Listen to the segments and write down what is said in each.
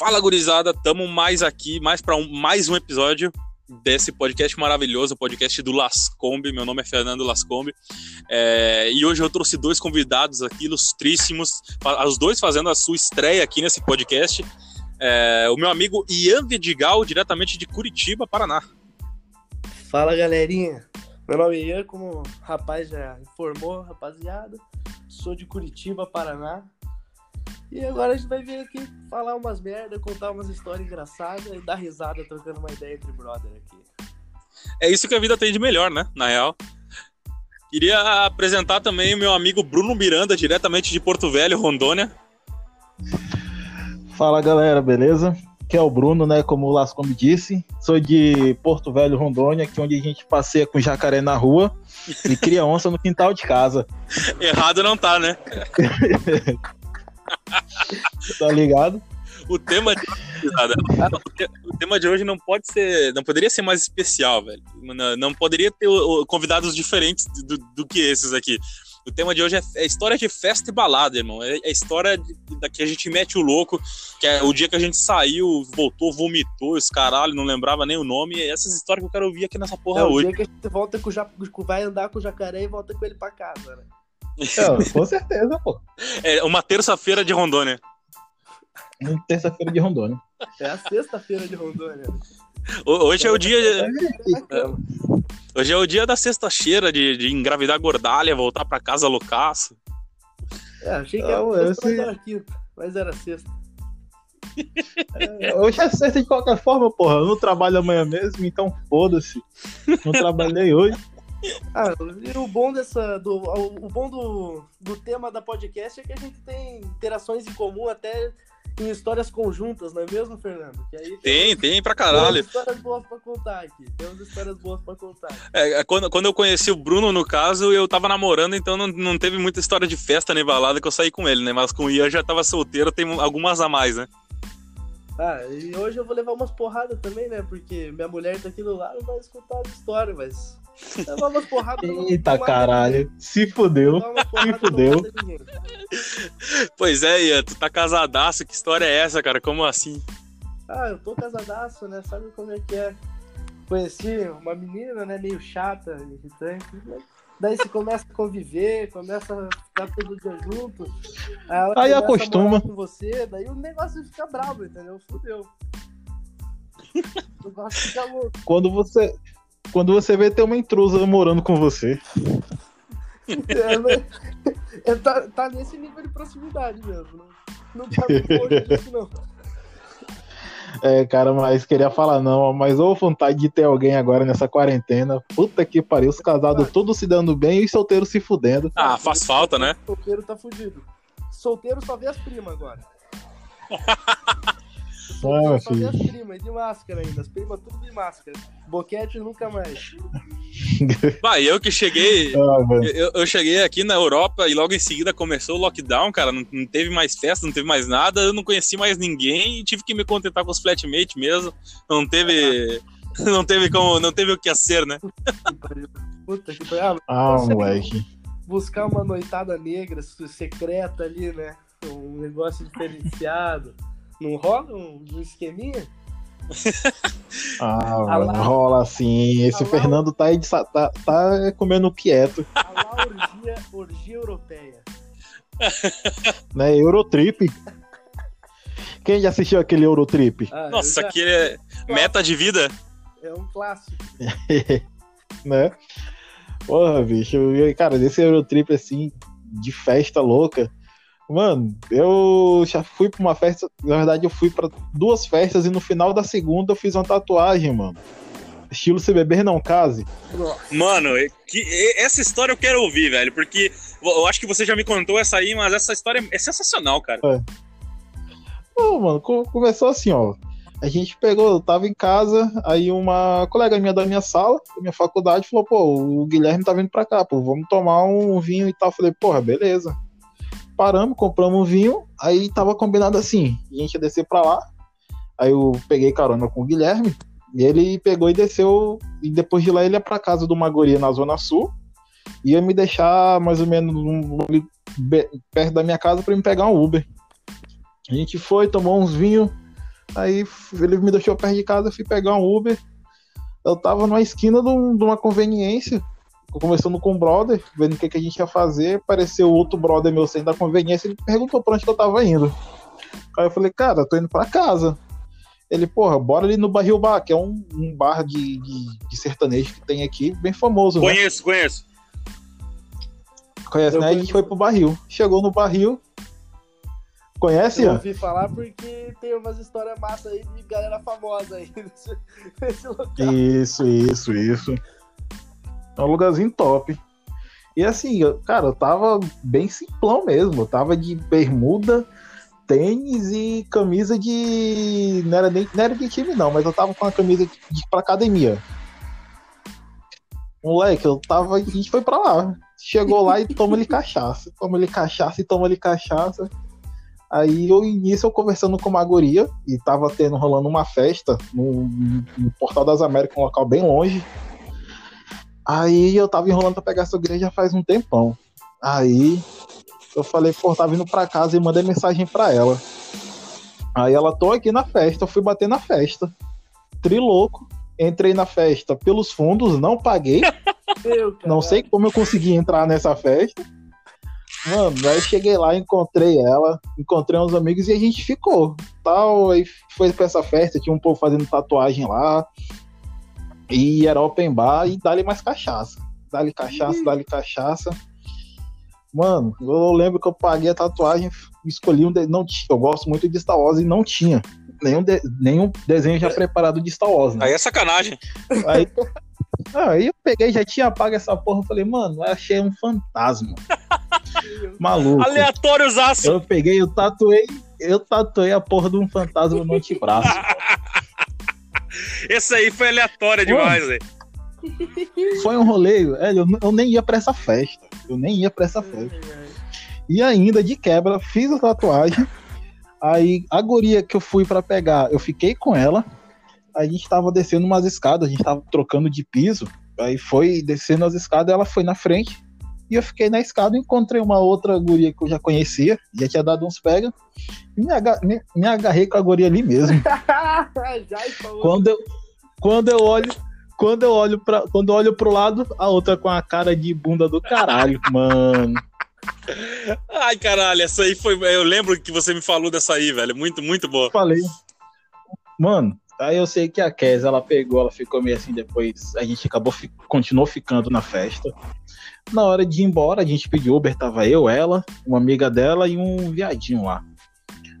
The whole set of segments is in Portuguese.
Fala, gurizada, tamo mais aqui, mais para um, mais um episódio desse podcast maravilhoso, o podcast do Lascombe. Meu nome é Fernando Lascombe. É, e hoje eu trouxe dois convidados aqui, ilustríssimos, os dois fazendo a sua estreia aqui nesse podcast. É, o meu amigo Ian Vidigal, diretamente de Curitiba, Paraná. Fala, galerinha. Meu nome é Ian, como o rapaz já informou, rapaziada. Sou de Curitiba, Paraná. E agora a gente vai vir aqui falar umas merda, contar umas histórias engraçadas e dar risada trocando uma ideia entre brother aqui. É isso que a vida tem de melhor, né? Na real. Queria apresentar também o meu amigo Bruno Miranda, diretamente de Porto Velho, Rondônia. Fala galera, beleza? Que é o Bruno, né? Como o Lasco me disse. Sou de Porto Velho, Rondônia, que é onde a gente passeia com jacaré na rua e cria onça no quintal de casa. Errado não tá, né? tá ligado? O tema, de... o tema de hoje não pode ser. Não poderia ser mais especial, velho. Não, não poderia ter convidados diferentes do, do, que esses aqui. O tema de hoje é, é história de festa e balada, irmão. É, é história de, da que a gente mete o louco, que é o dia que a gente saiu, voltou, vomitou, esse caralho, não lembrava nem o nome. E essas histórias que eu quero ouvir aqui nessa porra é hoje. É o dia que a gente volta com o vai andar com o jacaré e volta com ele pra casa, né? com certeza, pô. É uma terça-feira de Rondônia. Uma terça-feira de Rondônia. É a sexta-feira de Rondônia. Hoje é o dia. Hoje é o dia da sexta-feira de, de engravidar gordalha, voltar pra casa loucaço. É, achei que era, Não, sexta, mas era quinta, mas era sexta. É, hoje é sexta de qualquer forma, porra. Eu não trabalho amanhã mesmo, então foda-se. Não trabalhei hoje. Ah, e o bom dessa. Do, o bom do, do tema da podcast é que a gente tem interações em comum até em histórias conjuntas, não é mesmo, Fernando? tem, tem, pra caralho. Temos histórias boas pra contar aqui. Temos histórias boas pra contar. É, é, quando, quando eu conheci o Bruno, no caso, eu tava namorando, então não, não teve muita história de festa nem balada que eu saí com ele, né? Mas com o Ian já tava solteiro, tem algumas a mais, né? Ah, e hoje eu vou levar umas porradas também, né? Porque minha mulher tá aqui do lado e vai escutar a história, mas umas porradas. Eita caralho, se fudeu. Se fudeu. Pois é, Ian, tu tá casadaço, que história é essa, cara? Como assim? Ah, eu tô casadaço, né? Sabe como é que é? Conheci uma menina, né, meio chata, irritante. Né? Daí você começa a conviver, começa a ficar todo dia junto. Aí, aí acostuma. com você, daí o negócio fica bravo, entendeu? Fudeu. O negócio fica louco. Quando você, quando você vê ter uma intrusa morando com você. É, né? é, tá, tá, nesse nível de proximidade mesmo. Não, não tá longe disso, não. É, cara, mas queria falar não, mas ou vontade de ter alguém agora nessa quarentena. Puta que pariu, os casados ah. todos se dando bem e os solteiros se fudendo. Ah, faz falta, né? Solteiro tá fudido. Solteiro só vê as primas agora. Ah, só vê as primas de máscara ainda, as primas tudo de máscara. Boquete nunca mais. Bah, eu que cheguei. Ah, eu, eu, cheguei aqui na Europa e logo em seguida começou o lockdown, cara. Não, não, teve mais festa, não teve mais nada. Eu não conheci mais ninguém e tive que me contentar com os flatmates mesmo. Não teve. Não teve como. Não teve o que ser, né? Puta que pariu. Ah, moleque. Buscar uma noitada negra secreta ali, né? Um negócio diferenciado. Não rola um, um esqueminha? Ah, mano, rola assim. Esse Fernando tá, aí de, tá, tá comendo quieto. A lá, orgia, orgia europeia. né, Eurotrip. Quem já assistiu aquele Eurotrip? Ah, Nossa, já... aquele é meta de vida. É um clássico. né? Porra, bicho. Cara, desse Eurotrip assim, de festa louca. Mano, eu já fui pra uma festa. Na verdade, eu fui para duas festas e no final da segunda eu fiz uma tatuagem, mano. Estilo se beber não case. Mano, que, essa história eu quero ouvir, velho, porque eu acho que você já me contou essa aí, mas essa história é sensacional, cara. É. Não, mano, começou assim, ó. A gente pegou, eu tava em casa, aí uma colega minha da minha sala, da minha faculdade, falou, pô, o Guilherme tá vindo pra cá, pô, vamos tomar um vinho e tal. Eu falei, porra, beleza paramos, compramos um vinho, aí tava combinado assim, a gente ia descer pra lá, aí eu peguei carona com o Guilherme, e ele pegou e desceu, e depois de lá ele ia pra casa de uma guria na Zona Sul, ia me deixar mais ou menos um, perto da minha casa para me pegar um Uber. A gente foi, tomou uns vinhos, Aí ele me deixou perto de casa, eu fui pegar um Uber. Eu tava numa esquina de uma conveniência, conversando com o brother, vendo o que, que a gente ia fazer. Apareceu outro brother meu saindo da conveniência, ele perguntou pra onde que eu tava indo. Aí eu falei, cara, eu tô indo pra casa. Ele, porra, bora ali no Barril Bar, que é um, um bar de, de, de sertanejo que tem aqui, bem famoso. né? Conheço, conheço. Conhece, Eu né? A gente conheço. foi pro barril. Chegou no barril. Conhece, Eu ouvi falar porque tem umas histórias massa aí de galera famosa aí nesse, nesse local. Isso, isso, isso. É um lugarzinho top. E assim, eu- cara, eu tava bem simplão mesmo. Eu tava de bermuda, tênis e camisa de. Não era, nem, não era de time, não, mas eu tava com a camisa de, de pra academia. Moleque, eu tava. A gente foi pra lá. Chegou lá e toma-lhe cachaça. Toma-lhe cachaça e toma-lhe cachaça. Aí eu início eu conversando com uma guria e tava tendo rolando uma festa no, no Portal das Américas, um local bem longe. Aí eu tava enrolando pra pegar essa já faz um tempão. Aí eu falei, pô, tá vindo pra casa e mandei mensagem pra ela. Aí ela, tô aqui na festa, eu fui bater na festa. Trilouco, entrei na festa pelos fundos, não paguei. Meu, Não sei como eu consegui entrar nessa festa. Mano, aí cheguei lá, encontrei ela, encontrei uns amigos e a gente ficou. Tal, aí foi pra essa festa, tinha um povo fazendo tatuagem lá. E era open bar e dali mais cachaça. Dali cachaça, dali cachaça. Mano, eu lembro que eu paguei a tatuagem, escolhi um. de- Não tinha, eu gosto muito de Star Wars e não tinha nenhum, de- nenhum desenho já preparado de Star Wars, né? Aí é sacanagem. Aí, aí eu peguei, já tinha pago essa porra. Eu falei, mano, eu achei um fantasma. Maluco. Aleatórios aço. Eu peguei, eu tatuei, eu tatuei a porra de um fantasma no antebraço. Esse aí foi aleatório demais, velho. Foi um rolê, velho, eu, eu nem ia pra essa festa. Eu nem ia pra essa festa. E ainda, de quebra, fiz a tatuagem. Aí, a guria que eu fui pra pegar, eu fiquei com ela. A gente tava descendo umas escadas, a gente tava trocando de piso. Aí foi descendo as escadas, ela foi na frente. E eu fiquei na escada, encontrei uma outra guria que eu já conhecia, já tinha dado uns pega. E me, aga- me- me agarrei com a guria ali mesmo. Já falou. Quando eu, quando eu olho, quando eu olho para, quando eu olho pro lado, a outra com a cara de bunda do caralho, mano. Ai, caralho, essa aí foi. Eu lembro que você me falou dessa aí, velho. Muito, muito boa. Falei, mano. Aí eu sei que a Kes, ela pegou, ela ficou meio assim depois. A gente acabou, continuou ficando na festa. Na hora de ir embora, a gente pediu Uber, tava eu, ela, uma amiga dela e um viadinho lá.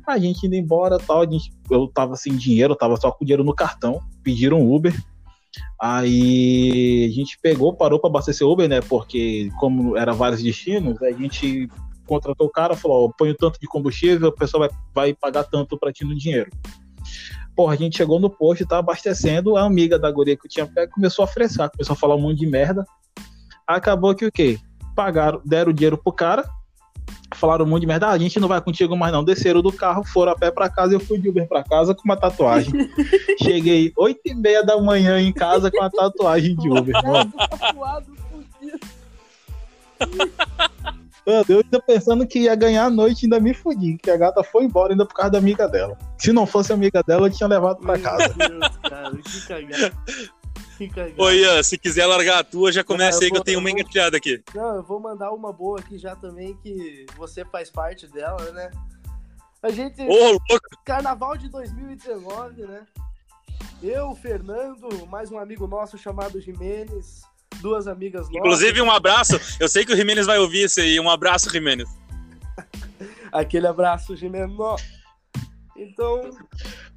A gente indo embora tal, a gente, eu tava sem dinheiro, tava só com dinheiro no cartão, pediram Uber. Aí a gente pegou, parou para abastecer Uber, né? Porque como era vários destinos, a gente contratou o cara, falou, ó, põe tanto de combustível, o pessoal vai, vai pagar tanto pra ti no dinheiro. Porra, a gente chegou no posto e tava abastecendo, a amiga da guria que eu tinha pego começou a frescar, começou a falar um monte de merda. Acabou que o quê? Pagaram, deram o dinheiro pro cara, falaram um monte de merda, ah, a gente não vai contigo mais não. Desceram do carro, foram a pé pra casa, eu fui de Uber pra casa com uma tatuagem. Cheguei 8 e meia da manhã em casa com a tatuagem de Uber, mano. Mano, Eu ainda pensando que ia ganhar a noite, ainda me fudi, que a gata foi embora ainda por causa da amiga dela. Se não fosse amiga dela, eu tinha levado pra casa. Meu Deus, cara, que cagada. Ô, Ian, se quiser largar a tua, já começa eu aí que eu vou- tenho eu uma vou- engatilhada aqui. Não, eu vou mandar uma boa aqui já também, que você faz parte dela, né? A gente. Ô, louco. Carnaval de 2019, né? Eu, Fernando, mais um amigo nosso chamado Jimenez, duas amigas nossas. Inclusive, um abraço. Eu sei que o Jimenez vai ouvir isso aí. Um abraço, Jimenez. Aquele abraço, Jimenez. Então,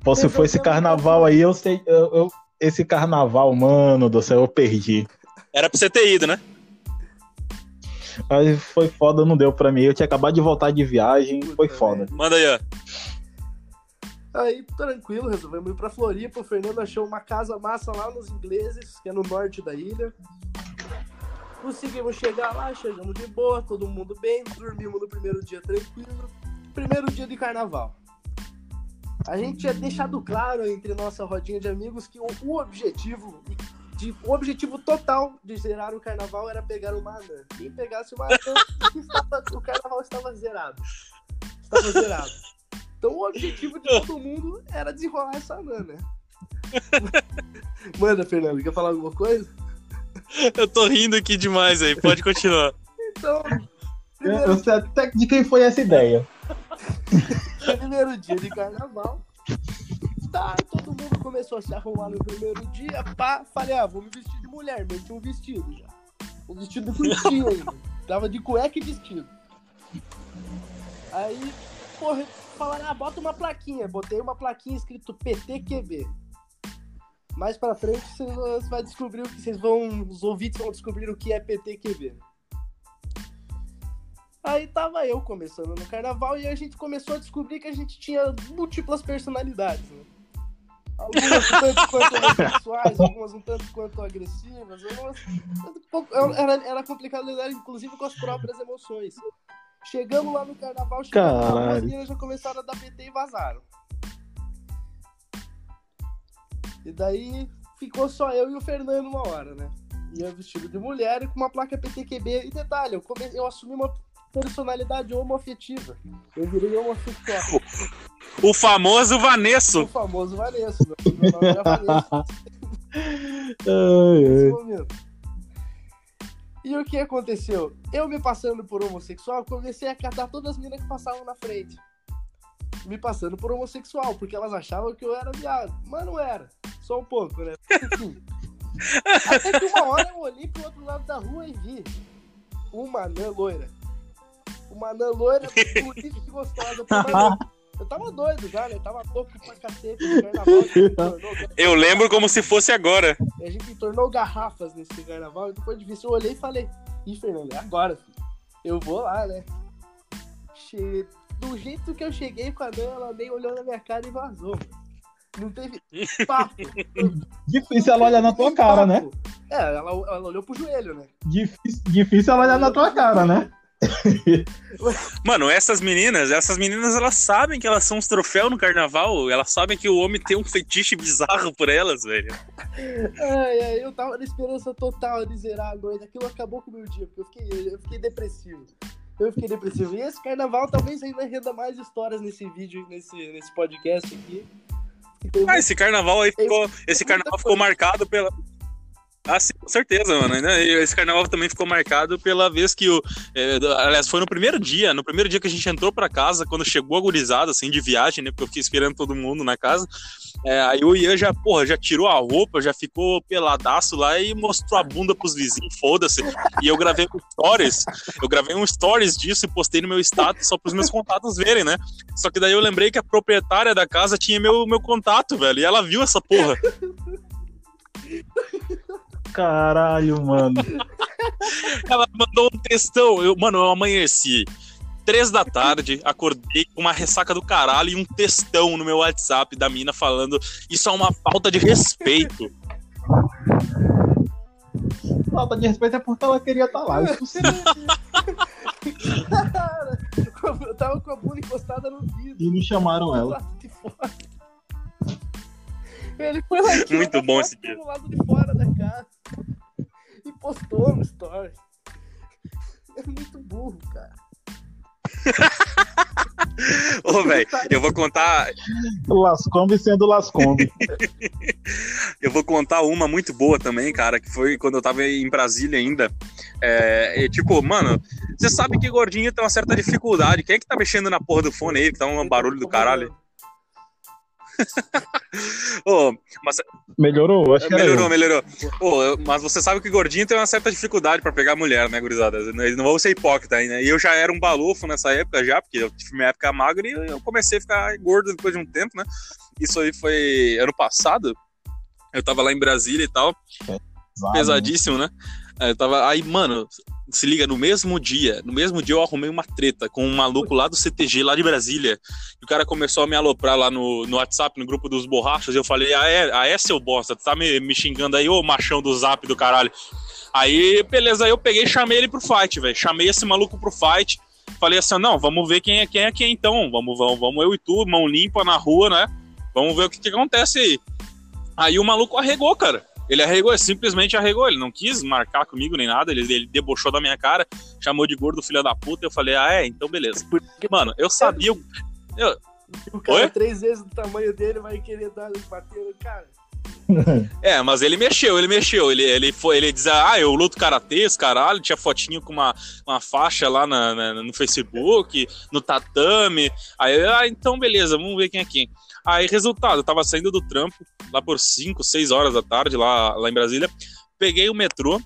Pô, se for esse carnaval aí, eu sei. eu- eu- esse carnaval, mano do céu, eu perdi. Era pra você ter ido, né? Aí foi foda, não deu pra mim. Eu tinha acabado de voltar de viagem, foi foda. Manda aí, ó. aí tranquilo, resolvemos ir pra Floripa. O Fernando achou uma casa massa lá nos ingleses, que é no norte da ilha. Conseguimos chegar lá, chegamos de boa, todo mundo bem, dormimos no primeiro dia tranquilo. Primeiro dia de carnaval. A gente tinha deixado claro entre nossa rodinha de amigos que o, o objetivo, de, o objetivo total de zerar o carnaval era pegar uma anã. Quem pegasse uma anã, o carnaval estava zerado. Estava zerado. Então o objetivo de todo mundo era desenrolar essa anã, né? Manda, Fernando, quer falar alguma coisa? Eu tô rindo aqui demais aí, pode continuar. Então, Eu, eu sei até de quem foi essa ideia. primeiro dia de carnaval. Tá, todo mundo começou a se arrumar no primeiro dia. Pá, falei, ah, vou me vestir de mulher. Meti um vestido já. Um vestido curtinho ainda. Tava de cueca e vestido. Aí, porra, falaram, ah, bota uma plaquinha. Botei uma plaquinha escrito PTQB. Mais pra frente vocês vai descobrir o que vocês vão. Os ouvintes vão descobrir o que é PTQB. Aí tava eu começando no carnaval e a gente começou a descobrir que a gente tinha múltiplas personalidades, né? Algumas um tanto quanto homossexuais, algumas um tanto quanto agressivas, algumas. um pouco- Era, era complicado lidar, inclusive, com as próprias emoções. Chegamos lá no carnaval, chegamos lá, as meninas já começaram a dar PT e vazaram. E daí ficou só eu e o Fernando uma hora, né? Ia vestido de mulher e com uma placa PTQB. E detalhe, eu, come... eu assumi uma personalidade homoafetiva. Eu virei homossexual. O famoso O Vanesso. famoso Vanessa. Meu, nome era Ai, nesse ai. momento. E o que aconteceu? Eu me passando por homossexual, comecei a catar todas as meninas que passavam na frente. Me passando por homossexual, porque elas achavam que eu era viado. Mas não era. Só um pouco, né? Enfim. Até que uma hora eu olhei pro outro lado da rua e vi uma anã loira. Uma anã loira, bonita e gostosa. Eu tava doido já, né? Eu tava louco pra cacete no carnaval. Eu lembro como se fosse agora. a gente tornou garrafas nesse carnaval. E depois de ver, eu olhei e falei: Ih, Fernando, é agora, filho. Eu vou lá, né? Che... Do jeito que eu cheguei com a Nana, ela nem olhou na minha cara e vazou. Não teve papo. Difícil ela olhar na tua cara, né? É, ela, ela olhou pro joelho, né? Difícil, difícil ela olhar na tua cara, né? Mano, essas meninas, essas meninas, elas sabem que elas são os troféus no carnaval. Elas sabem que o homem tem um fetiche bizarro por elas, velho. Ai, ai, eu tava na esperança total de zerar a noite. Aquilo acabou com o meu dia, porque eu fiquei, eu fiquei depressivo. Eu fiquei depressivo. E esse carnaval talvez ainda renda mais histórias nesse vídeo, nesse, nesse podcast aqui. E tem Ah, esse carnaval aí ficou. Esse carnaval ficou marcado pela. Ah, sim, com certeza, mano. Esse carnaval também ficou marcado pela vez que o. é, aliás, foi no primeiro dia, no primeiro dia que a gente entrou pra casa, quando chegou a gurizada, assim, de viagem, né? Porque eu fiquei esperando todo mundo na casa. É, aí o Ian já, porra, já tirou a roupa, já ficou peladaço lá e mostrou a bunda pros vizinhos, foda-se. E eu gravei um stories, eu gravei um stories disso e postei no meu status só pros meus contatos verem, né? Só que daí eu lembrei que a proprietária da casa tinha meu, meu contato, velho, e ela viu essa porra. Caralho, mano. Ela mandou um textão. Eu, mano, eu amanheci. Três da tarde, acordei com uma ressaca do caralho e um textão no meu WhatsApp da mina falando isso é uma falta de respeito. Falta de respeito é porque ela queria estar lá. Isso. Cara, eu tava com a bunda encostada no vidro. E não chamaram ela. Ele foi lá e Muito bom esse dia. do lado de fora da casa. E postou no story. É muito burro, cara. Ô, velho, eu vou contar, Lascombe sendo Lascombe. eu vou contar uma muito boa também, cara, que foi quando eu tava em Brasília ainda. É, e, tipo, mano, você sabe que gordinho tem uma certa dificuldade. Quem é que tá mexendo na porra do fone aí, que tá um barulho do caralho? Ô, mas Melhorou? Acho que Melhorou, melhorou. Eu- mas você sabe que gordinho tem uma certa dificuldade pra pegar mulher, né, gurizada? Eles não vão ser hipócrita ainda. E eu já era um balufo nessa época já, porque eu tive minha época magra e eu comecei a ficar gordo depois de um tempo, né? Isso aí foi ano passado. Eu tava lá em Brasília e tal, pesadíssimo, né? Aí Eu tava. Aí, mano, se liga, no mesmo dia, no mesmo dia eu arrumei uma treta com um maluco lá do CTG, lá de Brasília. E o cara começou a me aloprar lá no, no WhatsApp, no grupo dos borrachos. E eu falei, ah, é, ah, é seu bosta, tá me, me xingando aí, ô machão do zap do caralho. Aí, beleza, aí eu peguei e chamei ele pro fight, velho. Chamei esse maluco pro fight. Falei assim, não, vamos ver quem é quem é quem então. Vamos, vamos, vamos eu e tu, mão limpa na rua, né? Vamos ver o que, que acontece aí. Aí o maluco arregou, cara. Ele arregou, simplesmente arregou. Ele não quis marcar comigo nem nada. Ele, ele debochou da minha cara, chamou de gordo filho da puta. Eu falei, ah, é, então beleza. Mano, eu sabia. Eu, O cara Oi? três vezes do tamanho dele vai querer dar, bater no cara. É, mas ele mexeu, ele mexeu. Ele, ele foi, ele dizia, ah, eu luto karatês, caralho. Tinha fotinho com uma, uma faixa lá na, na- no Facebook, no tatame. Aí, eu, ah, então beleza, vamos ver quem é quem. Aí, resultado, eu tava saindo do trampo lá por 5, 6 horas da tarde, lá, lá em Brasília. Peguei o metrô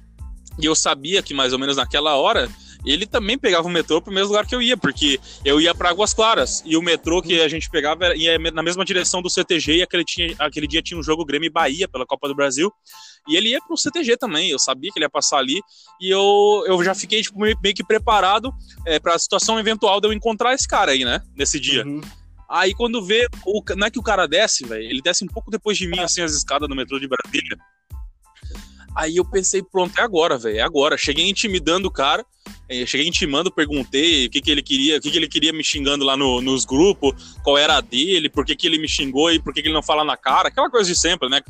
e eu sabia que mais ou menos naquela hora ele também pegava o metrô pro mesmo lugar que eu ia, porque eu ia para Águas Claras e o metrô que a gente pegava ia na mesma direção do CTG e aquele, tinha, aquele dia tinha um jogo Grêmio e Bahia pela Copa do Brasil e ele ia pro CTG também. Eu sabia que ele ia passar ali e eu, eu já fiquei tipo, meio, meio que preparado é, para a situação eventual de eu encontrar esse cara aí, né? Nesse dia. Uhum. Aí quando vê, o, não é que o cara desce, velho, ele desce um pouco depois de mim, assim, as escadas do metrô de Brasília. Aí eu pensei, pronto, é agora, velho, é agora. Cheguei intimidando o cara, eh, cheguei intimando, perguntei o que, que ele queria, o que, que ele queria me xingando lá no- nos grupos, qual era a dele, por que, que ele me xingou e por que, que ele não fala na cara, aquela coisa de sempre, né?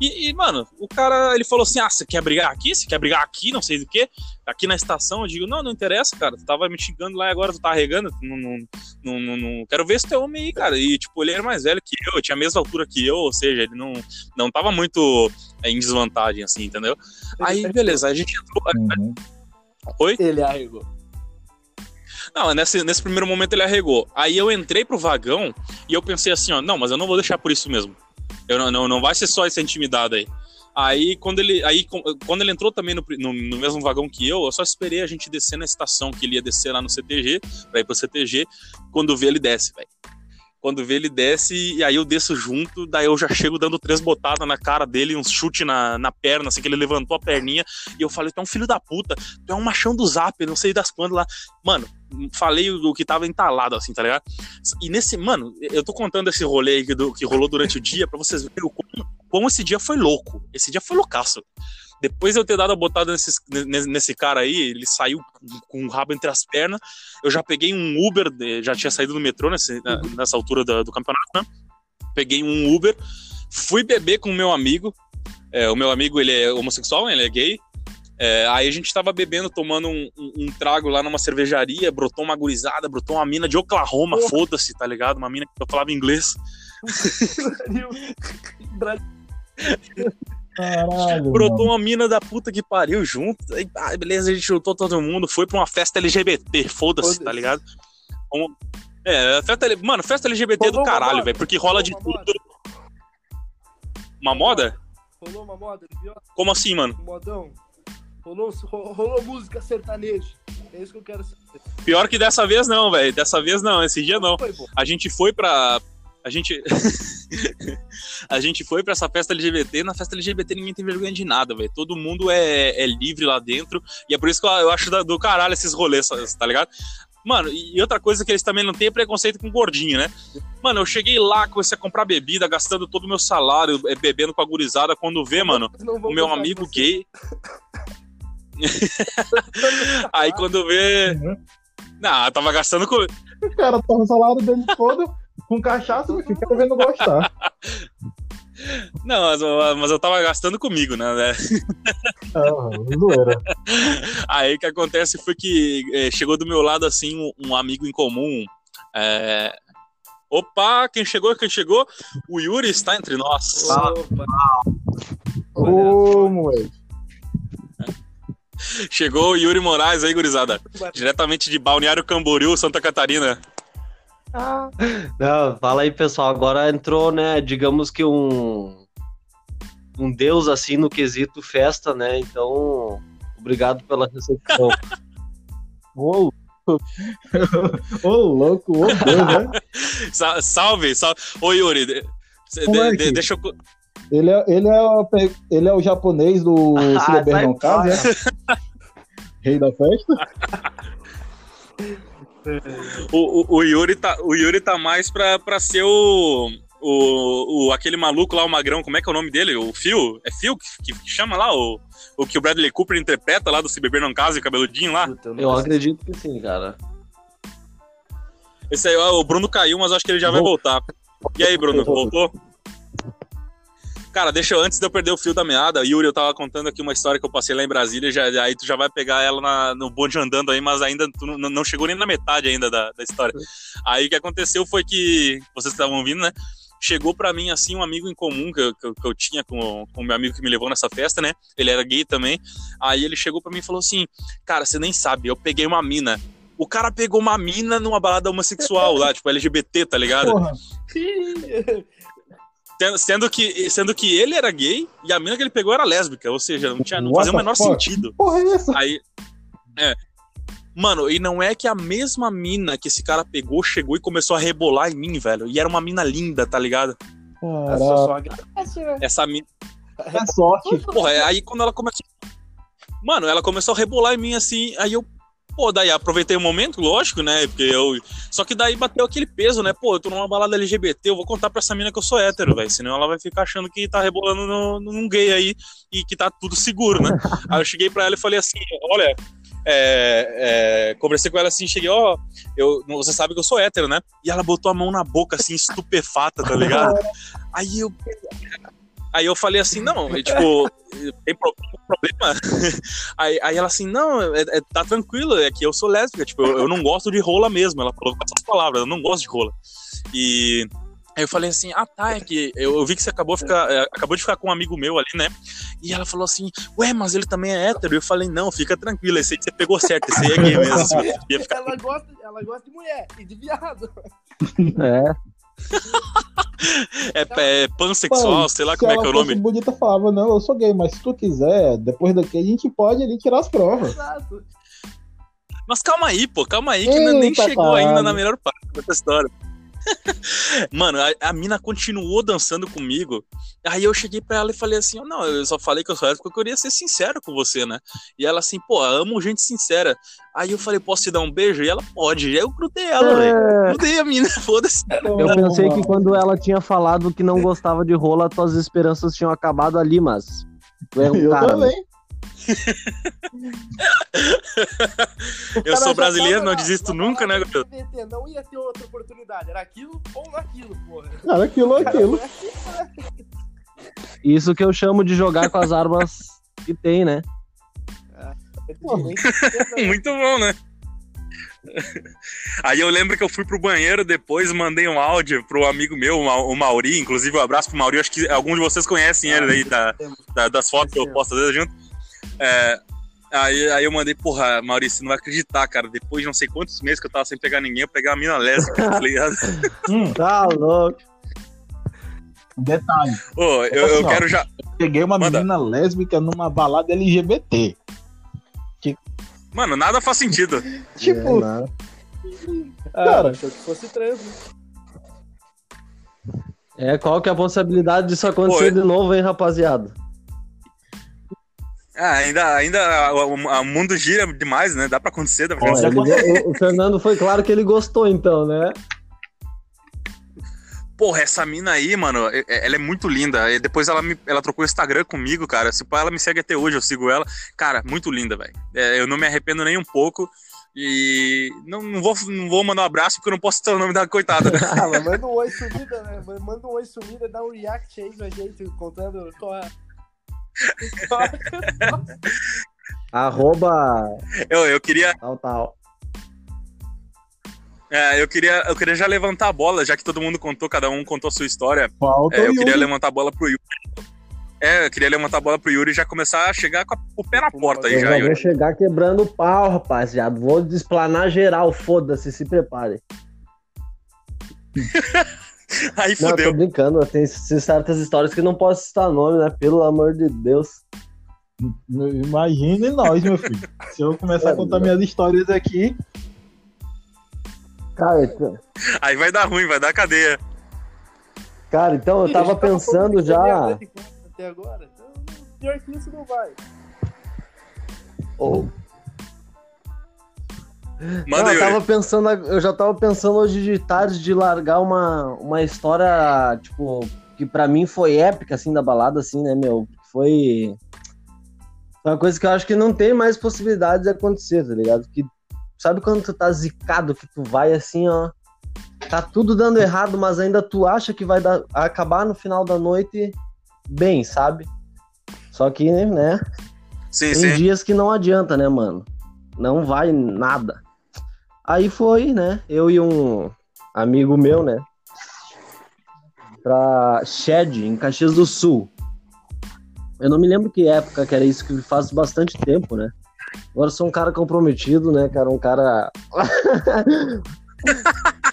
E, e, mano, o cara, ele falou assim: ah, você quer brigar aqui? Você quer brigar aqui? Não sei do que. Aqui na estação. Eu digo: não, não interessa, cara. Tu tava me xingando lá e agora tu tá arregando. Não, não, não, não, não- Quero ver se tu é homem aí, cara. E, tipo, ele era mais velho que eu, tinha a mesma altura que eu, ou seja, ele não, não tava muito é, em desvantagem, assim, entendeu? Aí, beleza, a gente entrou. Uhum. Oi? Ele arregou. Não, nesse, nesse primeiro momento ele arregou. Aí eu entrei pro vagão e eu pensei assim, ó, não, mas eu não vou deixar por isso mesmo. Eu não, não, não vai ser só essa intimidade aí. Aí quando ele, aí, quando ele entrou também no, no, no mesmo vagão que eu, eu só esperei a gente descer na estação, que ele ia descer lá no CTG, pra ir pro CTG. Quando vê, ele desce, velho. Quando vê, ele desce e aí eu desço junto, daí eu já chego dando três botadas na cara dele, uns chute na, na perna, assim, que ele levantou a perninha. E eu falei, tu é um filho da puta, tu é um machão do zap, não sei das quantas lá. Mano, falei o que tava entalado, assim, tá ligado? E nesse, mano, eu tô contando esse rolê que, do- que rolou durante o dia pra vocês verem o como, como esse dia foi louco. Esse dia foi loucaço. Depois de eu ter dado a botada nesse, nesse, cara aí, ele saiu com- o rabo entre as pernas. Eu já peguei um Uber, já tinha saído do metrô nesse- nessa altura da- do campeonato, né? Peguei um Uber, fui beber com o meu amigo. É, o meu amigo, ele é homossexual, ele é gay. É, aí a gente tava bebendo, tomando um, um- um trago lá numa cervejaria, brotou uma gurizada, brotou uma mina de Oklahoma, Porra. foda-se, tá ligado? Uma mina que eu falava inglês. Caralho. Brotou mano. uma mina da puta que pariu junto. Aí, ah, beleza, a gente juntou todo mundo, foi pra uma festa LGBT, foda-se, Foda-se. tá ligado? Como- É, festa, mano, festa LGBT do Rolou uma caralho, velho, porque rola de Rolou uma tudo. Uma moda? Rolou uma moda? Como assim, mano? Um modão. Rolou, ro- rolou música sertaneja. É isso que eu quero saber. Pior que dessa vez não, velho. Dessa vez não, esse dia não. Foi. A gente foi pra. A gente. a gente foi pra essa festa LGBT. Na festa LGBT ninguém tem vergonha de nada, velho. Todo mundo é, é livre lá dentro. E é por isso que eu, acho do caralho esses rolês, tá ligado? Mano, e outra coisa que eles também não têm é preconceito com gordinho, né? Mano, eu cheguei lá, comecei a comprar bebida, gastando todo o meu salário, é, bebendo com a gurizada. Quando vê, mano, o meu amigo gay. Aí quando vê. Uhum. Não, tava gastando com. O cara tava o salário dele todo com cachaça, meu filho, quero ver não gostar. Não, mas, mas eu tava gastando comigo, né? Ah, zoeira. Aí o que acontece foi que eh, chegou do meu lado assim um, um amigo em comum. é, Opa, quem chegou? Quem chegou? O Yuri está entre nós. Opa. Ô, moleque. Chegou o Yuri Moraes aí, gurizada. Diretamente de Balneário Camboriú, Santa Catarina. Não, fala aí, pessoal. Agora entrou, né, digamos que um um deus assim no quesito festa, né? Então, obrigado pela recepção. Ô, ô, louco, ô, Deus, né? Sa- salve, salve. Ô, Yuri, de- de- deixa eu. Ele é, ele, é, o ele é o japonês do Ah, Silver sai não Casa, né? Rei da festa. O, o, o Yuri tá, o Yuri tá mais pra, pra ser o, o, o. aquele maluco lá, o magrão, como é que é o nome dele? O Phil? É Phil que, que chama lá? O, o que o Bradley Cooper interpreta lá do Se Beber Não Casa e o cabeludinho lá? Puta, Eu sei. acredito que sim, cara. Esse aí, o Bruno caiu, mas acho que ele já vai voltar. E aí, Bruno, voltou? Cara, deixa eu, antes de eu perder o fio da meada, Yuri, eu tava contando aqui uma história que eu passei lá em Brasília, já, aí tu já vai pegar ela na, no bonde andando aí, mas ainda tu não, não chegou nem na metade ainda da, da história. Aí o que aconteceu foi que, vocês estavam ouvindo, né? Chegou pra mim, assim, um amigo em comum que eu, que eu, que eu tinha com, com o meu amigo que me levou nessa festa, né? Ele era gay também. Aí ele chegou pra mim e falou assim: Cara, você nem sabe, eu peguei uma mina. O cara pegou uma mina numa balada homossexual lá, tipo LGBT, tá ligado? Porra. Sendo- Sendo que, sendo que ele era gay e a mina que ele pegou era lésbica, ou seja, não, tinha, não What fazia o menor fuck? sentido. Porra, é essa? Aí. É. Mano, e não é que a mesma mina que esse cara pegou chegou e começou a rebolar em mim, velho. E era uma mina linda, tá ligado? Caraca, sogra. É. Essa mina. é sorte. Porra, é aí quando ela começou. Mano, ela começou a rebolar em mim assim, aí eu. Pô, daí aproveitei o momento, lógico, né? Porque eu. Só que daí bateu aquele peso, né? Pô, eu tô numa balada LGBT, eu vou contar pra essa mina que eu sou hétero, velho. Senão ela vai ficar achando que tá rebolando no, num gay aí e que tá tudo seguro, né? aí eu cheguei pra ela e falei assim: olha. É, é, conversei com ela assim, cheguei, ó, eu, você sabe que eu sou hétero, né? E ela botou a mão na boca, assim, estupefata, tá ligado? Aí eu. Aí eu falei assim, não, e, tipo, tem pro- problema? Aí, aí ela assim, não, é- é- tá tranquilo, é que eu sou lésbica, tipo, eu, eu não gosto de rola mesmo. Ela falou com essas palavras, eu não gosto de rola. E aí eu falei assim, ah tá, é que eu, eu vi que você acabou, ficar, é, acabou de ficar com um amigo meu ali, né? E ela falou assim, ué, mas ele também é hétero. E eu falei, não, fica tranquilo, esse aí você pegou certo, esse aí é gay mesmo. Ficar Ela gosta, ela gosta de mulher e de viado. É. é, é pansexual, sei lá se como é que é o nome. bonita, falava, não, eu sou gay, mas se tu quiser, depois daqui a gente pode ali tirar as provas. Exato. Mas calma aí, pô, calma aí, que nem Eita, chegou caralho. ainda na melhor parte dessa história. Mano, a, a mina continuou dançando comigo. Aí eu cheguei pra ela e falei assim: Não, eu só falei que eu sou hétero porque eu queria ser sincero com você, né? E ela assim, pô, amo gente sincera. Aí eu falei: Posso te dar um beijo? E ela pode. E aí eu grudei ela, velho. É, Grudei a mina, foda-se. eu pensei que quando ela tinha falado que não gostava de rola, tuas esperanças tinham acabado ali, mas. Tu é um Eu cara. né? também. O Eu sou brasileiro, tava não na- desisto na nunca, né, garoto? Não ia ter outra oportunidade. Era aquilo ou naquilo, porra. Cara, aquilo, aquilo. Foi aquilo, né? Isso que eu chamo de jogar com as armas que tem, né? Muito bom, né? Aí eu lembro que eu fui pro banheiro depois, mandei um áudio pro amigo meu, o Ma- o Mauri, inclusive um abraço pro Mauri, acho que alguns de vocês conhecem ele aí da, da- das fotos que eu posto às vezes junto. É, aí, aí eu mandei, porra, Maurício, você não vai acreditar, cara. Depois de não sei quantos meses que eu tava sem pegar ninguém, eu peguei uma mina lésbica, tá ligado? Hum, Tá louco. detalhe. Ô, eu, eu quero já. Peguei uma Manda. menina lésbica numa balada LGBT. Mano, nada faz sentido. Tipo, É, não. Ah, Cara. achou que fosse trans. né? É, qual que é a possibilidade disso acontecer Pô, de novo, hein, rapaziada? Ah, ainda, ainda o, o mundo gira demais, né? Dá pra acontecer, dá pra Olha, acontecer. Ele- o, Fernando foi claro que ele gostou, então, né? Porra, essa mina aí, mano, é- é- ela é muito linda. E depois ela, me, ela trocou o Instagram comigo, cara. Se pá, ela me segue até hoje, eu sigo ela. Cara, muito linda, velho. É, eu não me arrependo nem um pouco. E não, não, vou, não vou mandar um abraço porque eu não posso ter o nome da coitada, né? Ah, mas manda um oi sumida, né? Manda um oi sumida, dá um react aí pra gente, contando qual é. Arroba Eu, eu queria. tal, tal. É, eu queria, eu queria já levantar a bola, já que todo mundo contou, cada um contou a sua história. falta É, eu queria Yuri. levantar a bola pro Yuri. É, eu queria levantar a bola pro Yuri e já começar a chegar com a- o pé na porta aí Eu já, já Yuri. vou chegar quebrando o pau, rapaziada. Vou desplanar geral, foda-se, se prepare. Aí Não, fudeu. tô brincando, tem certas histórias que não posso citar nome, né? Pelo amor de Deus. Imagine nós, meu filho. Se eu começar a contar minhas histórias aqui, Cara, então, Aí vai dar ruim, vai dar cadeia. cara, então eu tava pensando já. Até agora. Então, pior que isso não vai. Ou- Manda, Não, eu tava pensando, eu já tava pensando hoje de tarde de largar uma, uma história, tipo, que pra mim foi épica, assim, da balada, assim, né, meu? Foi. Foi uma coisa que eu acho que não tem mais possibilidade de acontecer, tá ligado? Que, sabe quando tu tá zicado, que tu vai assim, ó. Tá tudo dando errado, mas ainda tu acha que vai dar, acabar no final da noite bem, sabe? Só que, né, Sim, tem sim. dias que não adianta, né, mano? Não vai nada. Aí foi, né? Eu e um amigo meu, né? Pra Shed, em Caxias do Sul. Eu não me lembro que época que era isso, que faz bastante tempo, né? Agora sou um cara comprometido, né, cara? Um cara.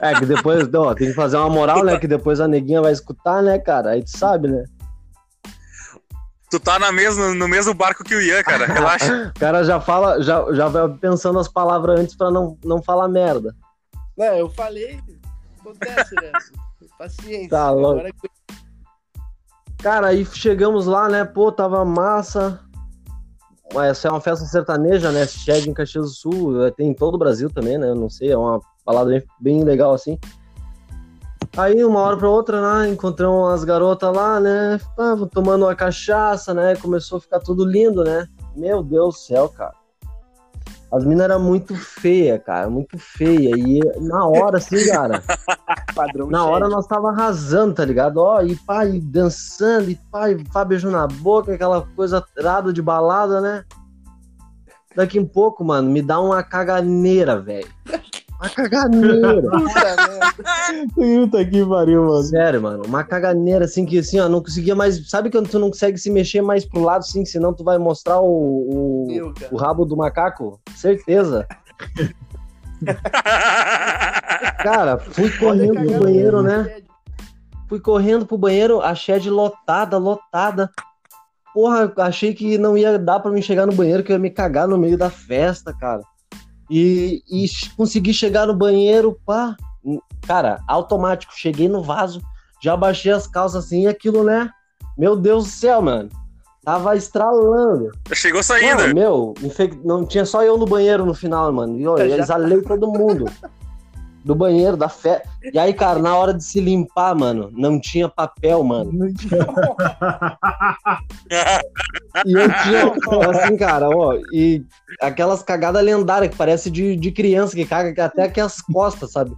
é, que depois, ó, tem que fazer uma moral, né? Que depois a neguinha vai escutar, né, cara? Aí tu sabe, né? Tu tá na mesma, no mesmo barco que o Ian, cara. Relaxa. O cara já fala, já, já vai pensando as palavras antes pra não, não falar merda. Não, eu falei. Acontece, né? Paciência. Tá louco. Agora que- Cara, aí chegamos lá, né? Pô, tava massa. Essa é uma festa sertaneja, né? Chega em Caxias do Sul, tem em todo o Brasil também, né? Eu não sei, é uma balada bem, bem legal assim. Aí, uma hora pra outra, né? Encontramos as garotas lá, né? Tomando uma cachaça, né? Começou a ficar tudo lindo, né? Meu Deus do céu, cara. As minas eram muito feias, cara, muito feia. E na hora, assim, cara. Padrão Na hora nós tava arrasando, tá ligado? Ó, e pai dançando, e pai, pá, beijo na boca, aquela coisa trada de balada, né? Daqui um pouco, mano, me dá uma caganeira, velho. Uma caganeira. Puta que pariu, mano. Sério, mano, uma caganeira assim que assim, ó, não conseguia mais. Sabe quando tu não consegue se mexer mais pro lado, assim, senão tu vai mostrar o, o, Meu, o rabo do macaco? Certeza. Cara, fui correndo pro banheiro, né? Fui correndo pro banheiro, a shed lotada, lotada. Porra, achei que não ia dar pra me chegar no banheiro, que eu ia me cagar no meio da festa, cara. E, e consegui chegar no banheiro, pá. Cara, automático, cheguei no vaso, já baixei as calças assim, e aquilo, né? Meu Deus do céu, mano. Tava estralando. Chegou saindo. Mano, meu, infec- não tinha só eu no banheiro no final, mano. E, eu Já- exalei todo mundo. Do banheiro, da festa. E aí, cara, na hora de se limpar, mano, não tinha papel, mano. E eu tinha, assim, cara, ó, e aquelas cagadas lendárias que parece de, de criança que caga até aqui as costas, sabe?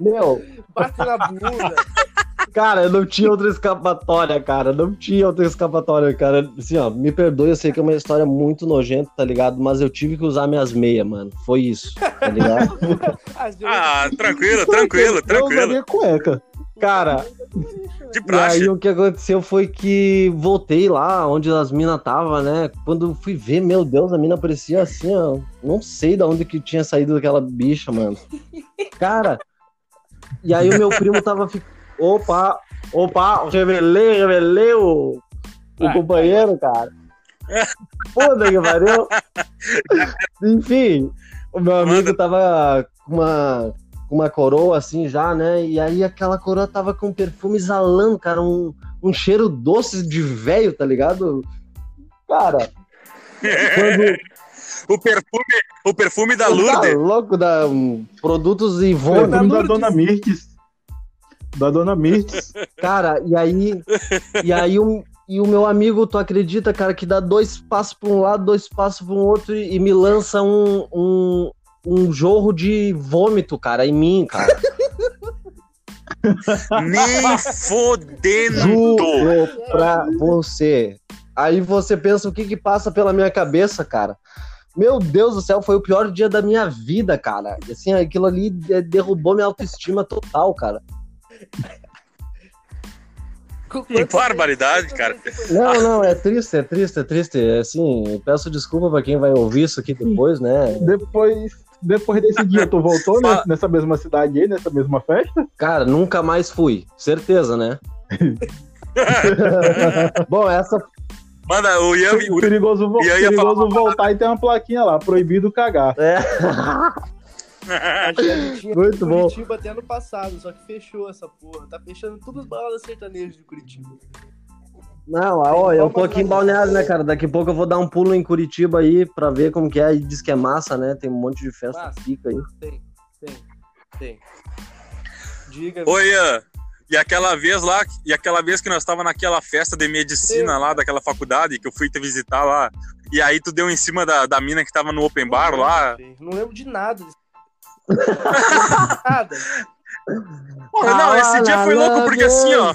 Meu, Bate na bunda. Cara, eu não tinha outra escapatória, cara. Não tinha outra escapatória, cara. Assim, ó, me perdoe, eu sei que é uma história muito nojenta, tá ligado? Mas eu tive que usar minhas meias, mano. Foi isso, tá ligado? Ah, tranquilo, tranquilo, Eu tranquilo. usaria cueca. Cara, De E praxe. aí o que aconteceu foi que voltei lá onde as minas tava, né? Quando fui ver, meu Deus, a mina parecia assim, ó. Não sei de onde que tinha saído aquela bicha, mano. Cara, e aí o meu primo tava. Fi... Opa, opa, revelei, revelei o, o companheiro, cara. Puta que pariu. Enfim, o meu amigo Manda. tava com uma, com uma coroa assim já, né? E aí aquela coroa tava com perfume exalando, cara, um, um cheiro doce de velho, tá ligado? Cara, quando O perfume, o perfume da tá Lourdes. louco da um, produtos Ivone, Perfume da Lourdes. Dona Mirtes. Da Dona Mirtes. cara, e aí e aí o, e o meu amigo, tu acredita, cara, que dá dois passos pra um lado, dois passos pra um outro e, e me lança um, um, um jorro de vômito, cara, em mim, cara. Nem fodendo. Juro pra você. Aí você pensa o que que passa pela minha cabeça, cara. Meu Deus do céu, foi o pior dia da minha vida, cara. Assim, aquilo ali de- derrubou minha autoestima total, cara. Que barbaridade, cara. Não, não, é triste, é triste, é triste. Assim, eu peço desculpa pra quem vai ouvir isso aqui depois, né? Depois, depois desse dia, tu voltou né, nessa mesma cidade aí, nessa mesma festa? Cara, nunca mais fui. Certeza, né? Bom, essa Manda, o Ian, o, Perigoso, E perigoso voltar e ter uma plaquinha lá, proibido cagar. é. A gente tinha Muito bom. Curitiba até ano passado, só que fechou essa porra. Tá fechando todas as baladas sertanejas de Curitiba. Não, ó, eu tô aqui em Balneário, né, cara? Daqui a pouco eu vou dar um pulo em Curitiba aí pra ver como que é. E diz que é massa, né? Tem um monte de festa Massa. fica aí. Tem, tem, tem. Diga. Oi, Ian. E aquela vez lá, e aquela vez que nós estava naquela festa de medicina lá daquela faculdade que eu fui te visitar lá, e aí tu deu em cima da, da mina que tava no open bar lá. Não lembro de nada. nada. Porra, não, esse dia foi louco porque assim, ó.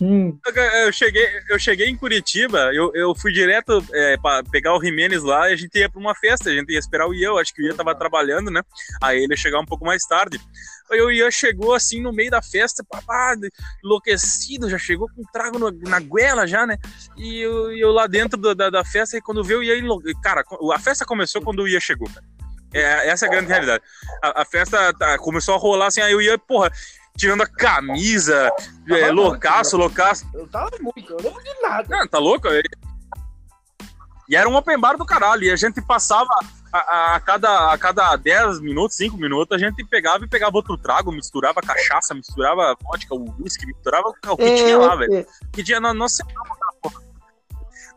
Hum, Eu cheguei, eu cheguei em Curitiba, eu, eu fui direto é, pra pegar o Jimenez lá e a gente ia pra uma festa, a gente ia esperar o Ian, eu acho que o Ian tava trabalhando, né? Aí ele ia chegar um pouco mais tarde. Aí o Ian chegou assim no meio da festa, papá, enlouquecido, já chegou com um trago no- na goela já, né? E eu, eu lá dentro do- da, da festa, e quando veio o Ian, cara, a festa começou quando o Ian chegou, cara. É, essa é a grande realidade. A, a festa tá- começou a rolar assim, aí o Ian, porra, tirando a camisa, é, loucaço, loucaço. Eu tava muito, eu não lembro de nada. Não, tá louco? E era um open bar do caralho. E a gente passava a, a- a cada, a cada 10 minutos, 5 minutos, a gente pegava e pegava outro trago, misturava cachaça, misturava vodka, whisky, misturava o que tinha lá, velho. Que tinha na nossa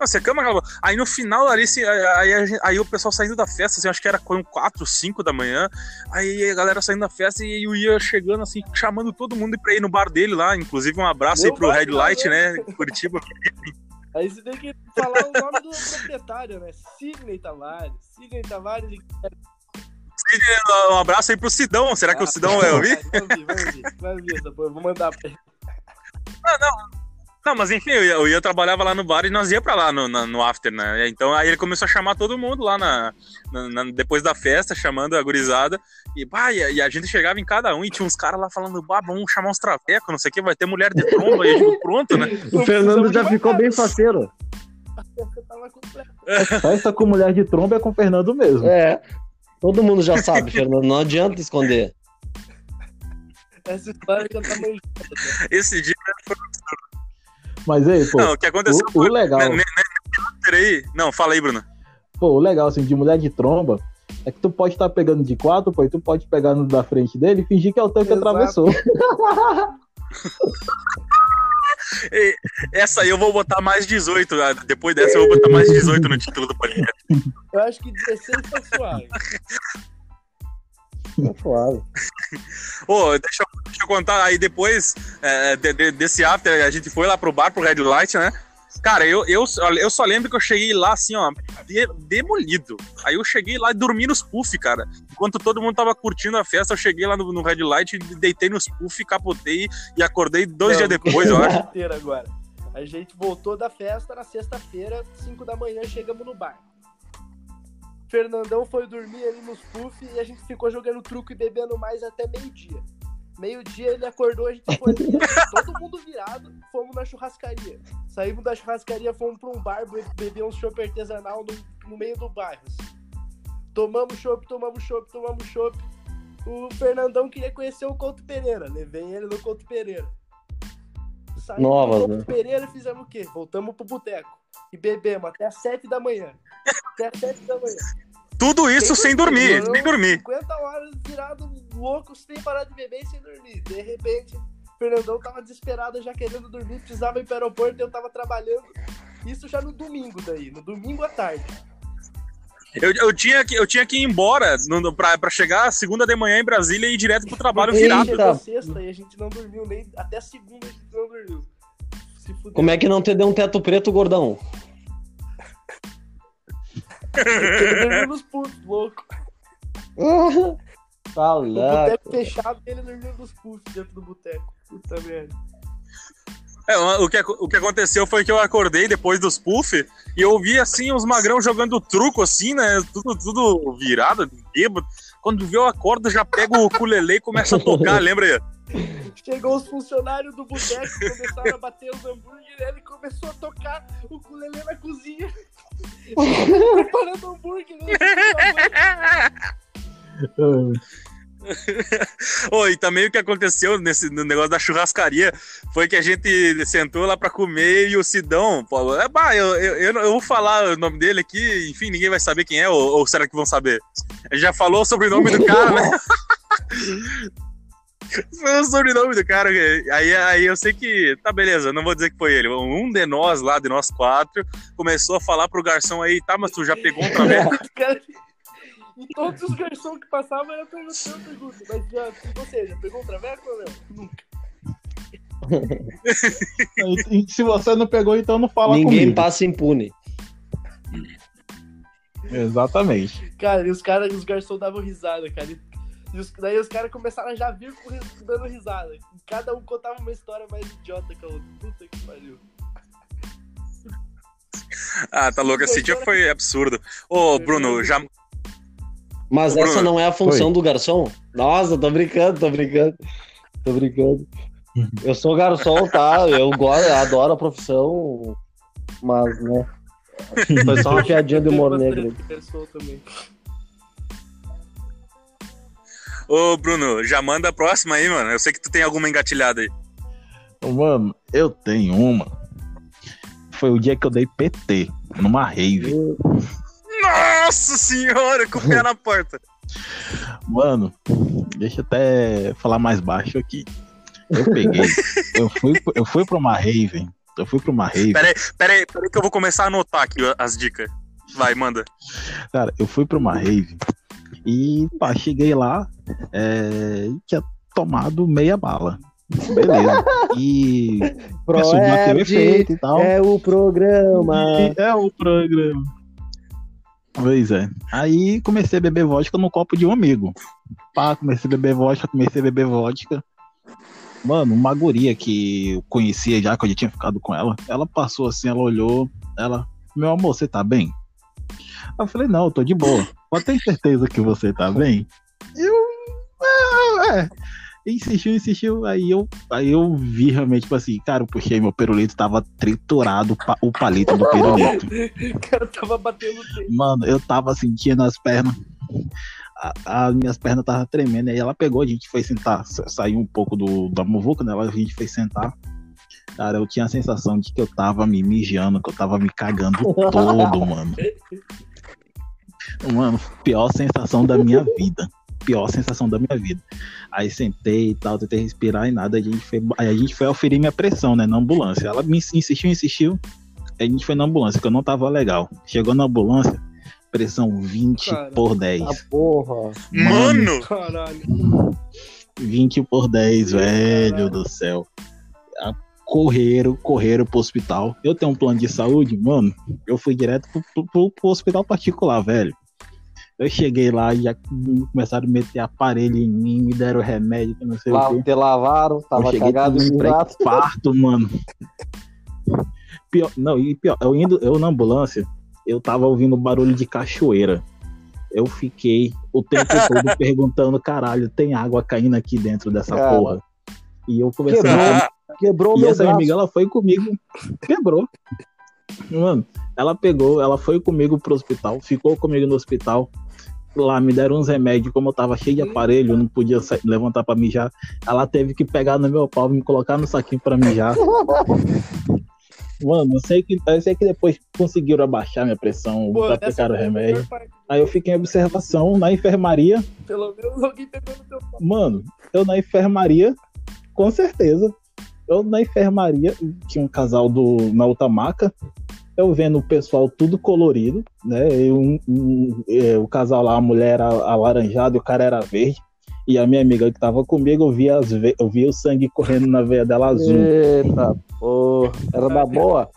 Nossa, cama porra. Aí no final ali, assim, aí, a gente- aí o pessoal saindo da festa, assim, acho que era com 4, 5 da manhã. Aí a galera saindo da festa e eu ia chegando, assim, chamando todo mundo pra ir no bar dele lá. Inclusive, um abraço Meu aí pro bar, Red Light, não, né? Curitiba. Aí você tem que falar o nome do proprietário, né? Sidney Tavares. Sidney Tavares. ele- Um abraço aí pro Sidão. Será que o Sidão vai ouvir? Vai ouvir, vai ouvir. Vai ouvir Vou mandar pra ele. Não, mas enfim, eu ia, eu ia trabalhava lá no bar e nós ia pra lá no, na- no after, né? Então aí ele começou a chamar todo mundo lá na, na- na- depois da festa, chamando a gurizada. E, bah, e, a- e a gente chegava em cada um e tinha uns caras lá falando, bah, vamos chamar uns travecos, não sei o que, vai ter mulher de tromba. E a gente, pronto, né? O Fernando já ficou bem faceiro. Eu festa com mulher de tromba é com o Fernando mesmo. É. Todo mundo já sabe, Fernando. Não adianta esconder. Essa história já tá manjada. Esse dia. Mas aí, pô, Não, o que aconteceu o, o foi. legal, né, né, né. Não, fala aí, Bruno. pô, o legal, assim, de mulher de tromba é que tu pode estar pegando de quatro, pô, e tu pode pegar no da frente dele e fingir que é o teu que Exato. atravessou. Essa aí eu vou botar mais 18. ah, Depois dessa eu vou botar mais 18 no título do podcast. Eu acho que 16 tá suave. Tá suave. Ô, deixa, eu- deixa eu contar. Aí depois é, de- de- desse after, a gente foi lá pro bar, pro Red Light, né? Cara, eu, eu, eu só lembro que eu cheguei lá assim, ó, de- demolido. Aí eu cheguei lá e dormi nos puff, cara. Enquanto todo mundo tava curtindo a festa, eu cheguei lá no, no Red Light, deitei nos puff, capotei e acordei dois Não, dias depois, eu acho. agora. A gente voltou da festa na sexta-feira, 5 da manhã, chegamos no bar. Fernandão foi dormir ali nos puff e a gente ficou jogando truco e bebendo mais até meio-dia. Meio-dia ele acordou, a gente foi todo mundo virado, fomos na churrascaria. Saímos da churrascaria, fomos pra um bar be- beber um chopp artesanal no, no meio do bairro. assim. Tomamos chopp, tomamos chopp, tomamos chopp. O Fernandão queria conhecer o Couto Pereira, levei ele no Couto Pereira. Saímos Novas, do Couto né? Pereira e fizemos o quê? Voltamos pro boteco. E bebemos até as 7 da manhã. Até as 7 da manhã. Tudo isso sem dormir, Não, sem dormir. 50 horas virado louco, sem parar de beber e sem dormir. De repente, o Fernandão tava desesperado, já querendo dormir, precisava ir pro aeroporto, eu tava trabalhando. Isso já no domingo daí, no domingo à tarde. Eu, eu, tinha, que, eu tinha que ir embora no, no- pra, pra chegar segunda de manhã em Brasília e ir direto pro trabalho virado. Eita. sexta e a gente não dormiu nem. Até segunda a gente não dormiu. Se fudeu. Como é que não te deu um teto preto, gordão? Ele dormiu nos putos, louco. Tá O louco. boteco fechado e ele dormiu nos putos dentro do boteco. Puta merda. É, o, que, o que aconteceu foi que eu acordei depois dos puff e eu vi assim uns magrão jogando truco assim, né? Tudo, tudo virado, bêbado. Quando vê eu acordo, já pego o ukulele e começa a tocar, lembra aí? Chegou os funcionários do boteco, começaram a bater os hambúrguer, ele começou a tocar o ukulele na cozinha. Preparando hambúrguer. né? Ô, e também o que aconteceu nesse no negócio da churrascaria foi que a gente sentou lá pra comer e o Sidão, pô, é, bah, eu, eu, eu, vou falar o nome dele aqui, enfim, ninguém vai saber quem é, ou, ou será que vão saber? A gente já falou o sobrenome do cara, né? Foi o sobrenome do cara. Aí, aí eu sei que. Tá, beleza, não vou dizer que foi ele. Um de nós lá, de nós quatro, começou a falar pro garçom aí, tá, mas tu já pegou um traveco? E todos os garçons que passavam era perguntando a pergunta. Mas já, você, já pegou um traveco ou não? Nunca. E se você não pegou, então não fala Ninguém comigo. passa impune. Exatamente. Cara, e os caras, os garçons davam risada, cara. E E os, daí os caras começaram a já vir dando risada. E cada um contava uma história mais idiota que a outra. Puta que pariu. Ah, tá louco. Esse dia foi absurdo. Ô, Bruno, já. Mas Bruno. essa não é a função do garçom? Nossa, tô brincando, tô brincando. Tô brincando. Eu sou garçom, tá? Eu gosto, adoro a profissão, mas, né? Foi só uma piadinha de humor negro. Ô, Bruno, já manda a próxima aí, mano. Eu sei que tu tem alguma engatilhada aí. Mano, eu tenho uma. Foi o dia que eu dei PT numa rave. Nossa senhora, com o pé na porta. Mano, deixa eu até falar mais baixo aqui. Eu peguei, eu fui, eu fui pra uma rave. Eu fui pra uma rave. Pera aí, pera aí, pera aí que eu vou começar a anotar aqui as dicas. Vai, manda. Cara, eu fui pra uma rave e pá, cheguei lá é, tinha tomado meia bala. Beleza. E o efeito e tal. é o programa. E É o programa. Pois é. Aí comecei a beber vodka no copo de um amigo. Pá, comecei a beber vodka, comecei a beber vodka. Mano, uma guria que eu conhecia já, que eu já tinha ficado com ela, ela passou assim, ela olhou, ela, meu amor, você tá bem? Eu falei, não, eu tô de boa. Mas tem certeza que você tá bem? Eu. É, é. Insistiu, insistiu. Aí eu, aí eu vi realmente, tipo assim, cara, eu puxei meu pirulito, tava triturado o palito do pirulito. O cara tava batendo tempo. Mano, eu tava sentindo as pernas. a- As minhas pernas tava tremendo. Aí ela pegou, a gente foi sentar, sa- saiu um pouco do, da muvuca, né? A gente foi sentar. Cara, eu tinha a sensação de que eu tava me mijando, que eu tava me cagando todo, mano. Mano, pior sensação da minha vida. Pior sensação da minha vida. Aí sentei e tal, tentei respirar e nada. A gente foi, aí a gente foi oferir minha pressão, né? Na ambulância. Ela me insistiu, insistiu. Aí a gente foi na ambulância, que eu não tava legal. Chegou na ambulância, pressão 20 Cara. por 10. Ah, porra. Mano! Caralho. 20 por 10, velho Caralho. do céu. A- Correram, correram pro hospital. Eu tenho um plano de saúde, mano. Eu fui direto pro, pro- pro- hospital particular, velho. Eu cheguei lá e já começaram a meter aparelho em mim, me deram remédio, não sei o Lá, quê. te lavaram, Eu tava cheguei cagado e um gato. parto, mano. Pior, não, e pior, eu indo, eu na ambulância, eu tava ouvindo barulho de cachoeira. Eu fiquei o tempo todo perguntando, caralho, tem água caindo aqui dentro dessa Cara. porra. E eu conversando Quebrou. Quebrou o e meu essa braço. amiga, ela foi comigo, quebrou. Mano, ela pegou, ela foi comigo pro hospital, ficou comigo no hospital. Lá me deram uns remédios, como eu tava cheio de aparelho, eu não podia sa- levantar pra mijar. Ela teve que pegar no meu pau e me colocar no saquinho pra mijar. Mano, eu sei que, eu sei que depois conseguiram abaixar minha pressão, Pô, aplicaram o remédio. Aí eu fiquei em observação na enfermaria. Pelo menos alguém pegou no teu pau. Mano, eu na enfermaria, com certeza. Eu na enfermaria, tinha um casal do, na outra maca. Eu vendo o pessoal tudo colorido, né? E um- um- é, o casal lá, a mulher era alaranjada e o cara era verde. E a minha amiga que tava comigo, eu via, as ve- eu via o sangue correndo na veia dela azul. Eita, porra. Era da boa.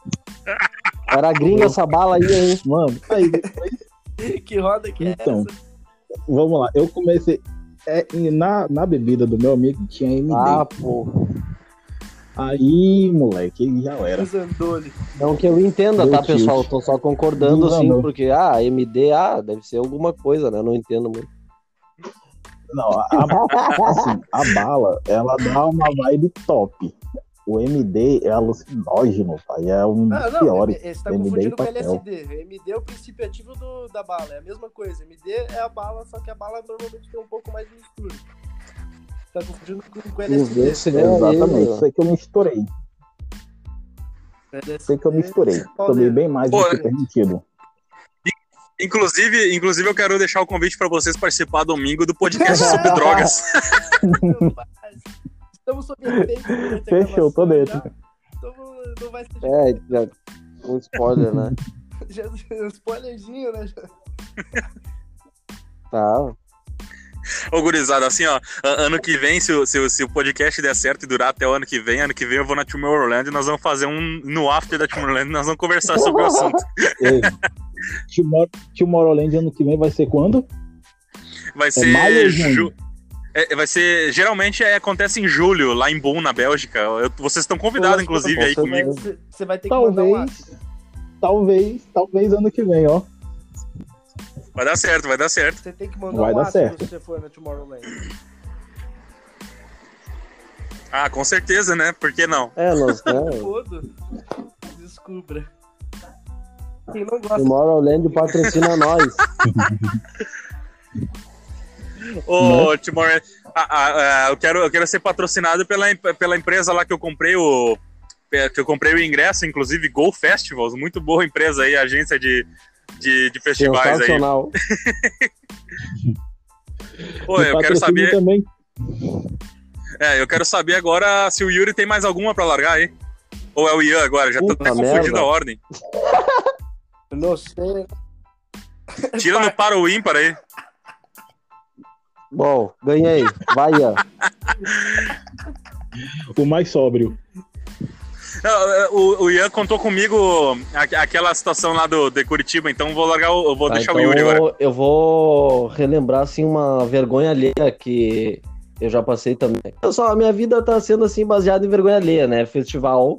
Era gringa essa bala aí, hein? Mano, aí, Que roda que é Então. essa? vamos lá. Eu comecei. é, na, na bebida do meu amigo tinha MD. Ah, porra. Aí, moleque, já era. Não que eu entenda, Meu tá, Deus. pessoal? Tô só concordando, Não, assim, não. porque, ah, MD, ah, deve ser alguma coisa, né? Não entendo muito. Não, a, a- assim, a bala, ela dá uma vibe top. O MD é alucinógeno, pai. É um Ah, não, piores. você tá MD confundindo com. LSD. MD é o princípio ativo do, da bala, é a mesma coisa. MD é a bala, só que a bala normalmente tem um pouco mais de mistura. Tá confundindo com, com LSD. Esse É, exatamente. aí, Sei que eu misturei. LSD Sei que eu misturei. Tomei bem mais Pô, do que permitido. Inclusive, inclusive, eu quero deixar o convite pra vocês participar domingo do podcast sobre drogas. Estamos sob efeito. Fechou, tô dentro. Então não vai ser É, já- um spoiler, né? um spoilerzinho, né? Tá. Ô, gurizada, assim, ó, ano que vem, se, o- se, o- se o podcast der certo e durar até o ano que vem, ano que vem eu vou na Tomorrowland e nós vamos fazer um no after da Tomorrowland, nós vamos conversar sobre o assunto. Ei, Tomor- Tomorrowland ano que vem vai ser quando? Vai maio ou ser junho? ju- É, vai ser. Geralmente é, acontece em julho, lá em Bonn, na Bélgica. Eu- vocês estão convidados, inclusive, aí comigo. Você, vai ter que mandar um Talvez, ácido. talvez, talvez ano que vem, ó. Vai dar certo, vai dar certo. Você tem que mandar Vai um dar certo. se você for na Tomorrowland. Ah, com certeza, né? Por que não? É, nós, né? Todo. Descubra. Quem não gosta Tomorrowland patrocina nós. Ô, Timor, ah, ah, ah, eu, quero, eu quero ser patrocinado pela, pela empresa lá que eu comprei o. Que eu comprei o ingresso, inclusive Go Festivals, muito boa empresa aí, agência de, de, de festivais aí. Pô, eu quero saber. também. É, eu quero saber agora se o Yuri tem mais alguma pra largar aí. Ou é o Ian agora? Já tô Puta até confundindo a ordem. Não sei. Tira no para o ímpar aí. Bom, ganhei. Vai, Ian. O mais sóbrio. É, O, o Ian contou comigo aquela situação lá do, de Curitiba, então vou largar o, eu vou Tá, deixar então o Yuri agora. Eu vou relembrar assim uma vergonha alheia que eu já passei também. Só, a minha vida tá sendo assim baseada em vergonha alheia, né? Festival,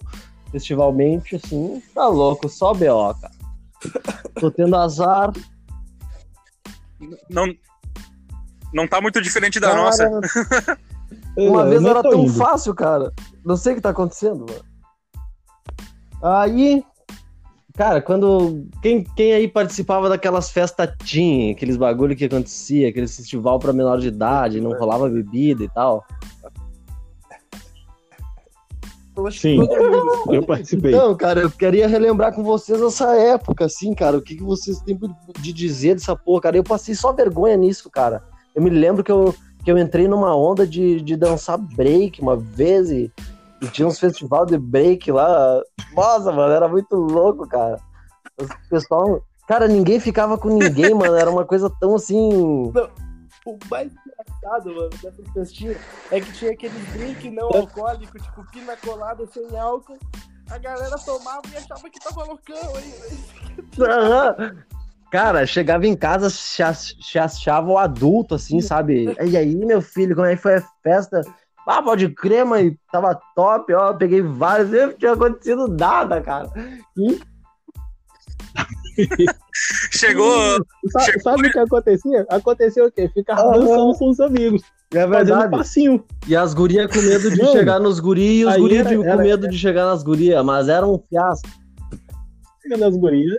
festivalmente assim, tá louco, só BO, cara. Tô tendo azar. Não, não tá muito diferente da Cara, nossa. Uma Eu vez era tão indo. fácil, cara. Não sei o que tá acontecendo, mano. Aí, cara, quando. Quem, quem aí participava daquelas festas teen, aqueles bagulho que acontecia, aqueles festival pra menor de idade, não rolava bebida e tal. Eu acho Sim. Eu participei. Então, cara, eu queria relembrar com vocês essa época, assim, cara. O que, que vocês têm de dizer dessa porra, cara? Eu passei só vergonha nisso, cara. Eu me lembro que eu, que eu entrei numa onda de, de dançar break uma vez e, e tinha uns festival de break lá. Nossa, mano, era muito louco, cara. O pessoal. Cara, ninguém ficava com ninguém, mano. Era uma coisa tão assim. O mais engraçado, mano, dessas festinhas é que tinha aqueles drink não alcoólico, tipo pina colada sem álcool. A galera tomava e achava que tava loucão aí. Cara, chegava em casa, se achava o adulto, assim, sabe? E aí, meu filho, como é que foi a festa? Ah, pode crer, mãe, tava top, ó, peguei vários, e não tinha acontecido nada, cara. Chegou. Sabe, Chegou- sabe o que acontecia? Aconteceu o quê? Ficar Aham. dançando com os amigos. É verdade. passinho. E as gurias com medo de chegar nos guri e os Aí guri era- de- com era- medo de chegar nas gurias, mas era um fiasco. Chegando as gurias.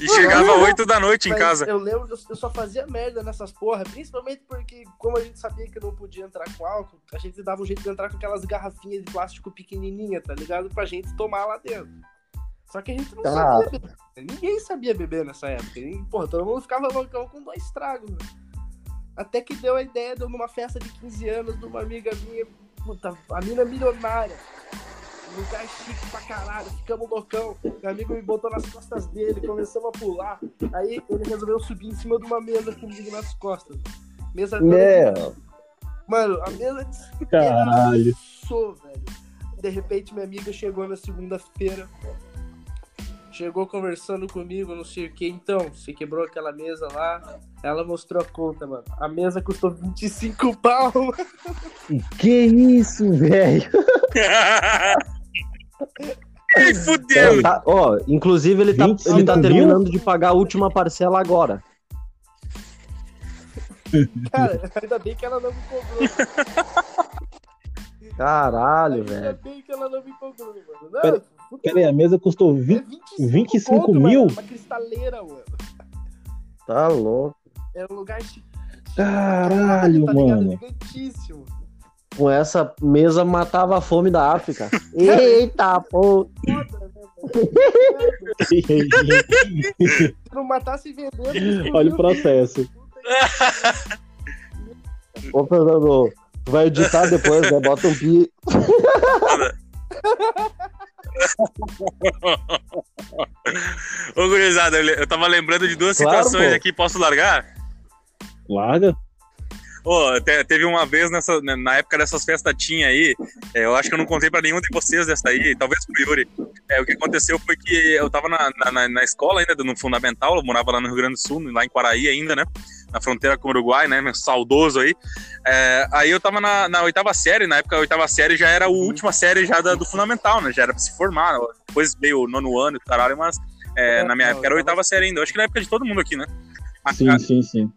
E chegava às 8 da noite em casa. Eu lembro que eu- só fazia merda nessas porra, principalmente porque, como a gente sabia que não podia entrar com álcool, a gente dava um jeito de entrar com aquelas garrafinhas de plástico pequenininha, tá ligado? Pra gente tomar lá dentro. Só que a gente não Ah. sabia beber. Ninguém sabia beber nessa época. E, porra, todo mundo ficava loucão com dois tragos. né? Até que deu a ideia de eu numa festa de 15 anos de uma amiga minha, puta, a mina milionária. Lugar chique pra caralho, ficamos loucão. Meu amigo me botou nas costas dele, começamos a pular. Aí ele resolveu subir em cima de uma mesa comigo nas costas. Mesa Meu, Mano, a mesa Caralho. despedaçou, velho. De repente, minha amiga chegou na segunda-feira. Chegou conversando comigo, não sei o que. Então, você quebrou aquela mesa lá. Ela mostrou a conta, mano. A mesa custou 25 pau. que isso, velho? Ih, fudeu. Tá, ó, inclusive ele tá, 25 ele tá terminando de pagar a última parcela agora. Cara, ainda bem que ela não me cobrou. Caralho, Ainda velho. bem que ela não me cobrou, mano. Não, Pera-. Pera aí, a mesa custou É 20. 25, 25 conto, mil? Mano, uma cristaleira, mano. Tá louco. Era um lugar chi- Caralho, tá ligado? mano. Gigantíssimo. Com essa mesa matava a fome da África. Eita, pô. Se não matasse vendendo. Olha o processo. Ô, Fernando, vai editar depois, né? Bota um pi. Ô, gurizada, eu eu tava lembrando de duas Claro, situações pô. aqui, posso largar? Larga. Ô, te- teve uma vez nessa, na- na época dessas festas tinha aí, é, eu acho que eu não contei pra nenhum de vocês dessa aí, talvez pro Yuri. É, o que aconteceu foi que eu tava na, na- na, escola ainda, no Fundamental, eu morava lá no Rio Grande do Sul, lá em Quaraí ainda, né? na fronteira com o Uruguai, né? Meu saudoso aí. É, aí eu tava na, na, oitava série, na época a oitava série já era a última série já da, do Fundamental, né? Já era pra se formar. Depois veio o nono ano e caralho, mas é, na minha época era a oitava série ainda. Eu acho que na época de todo mundo aqui, né? Sim, sim, sim.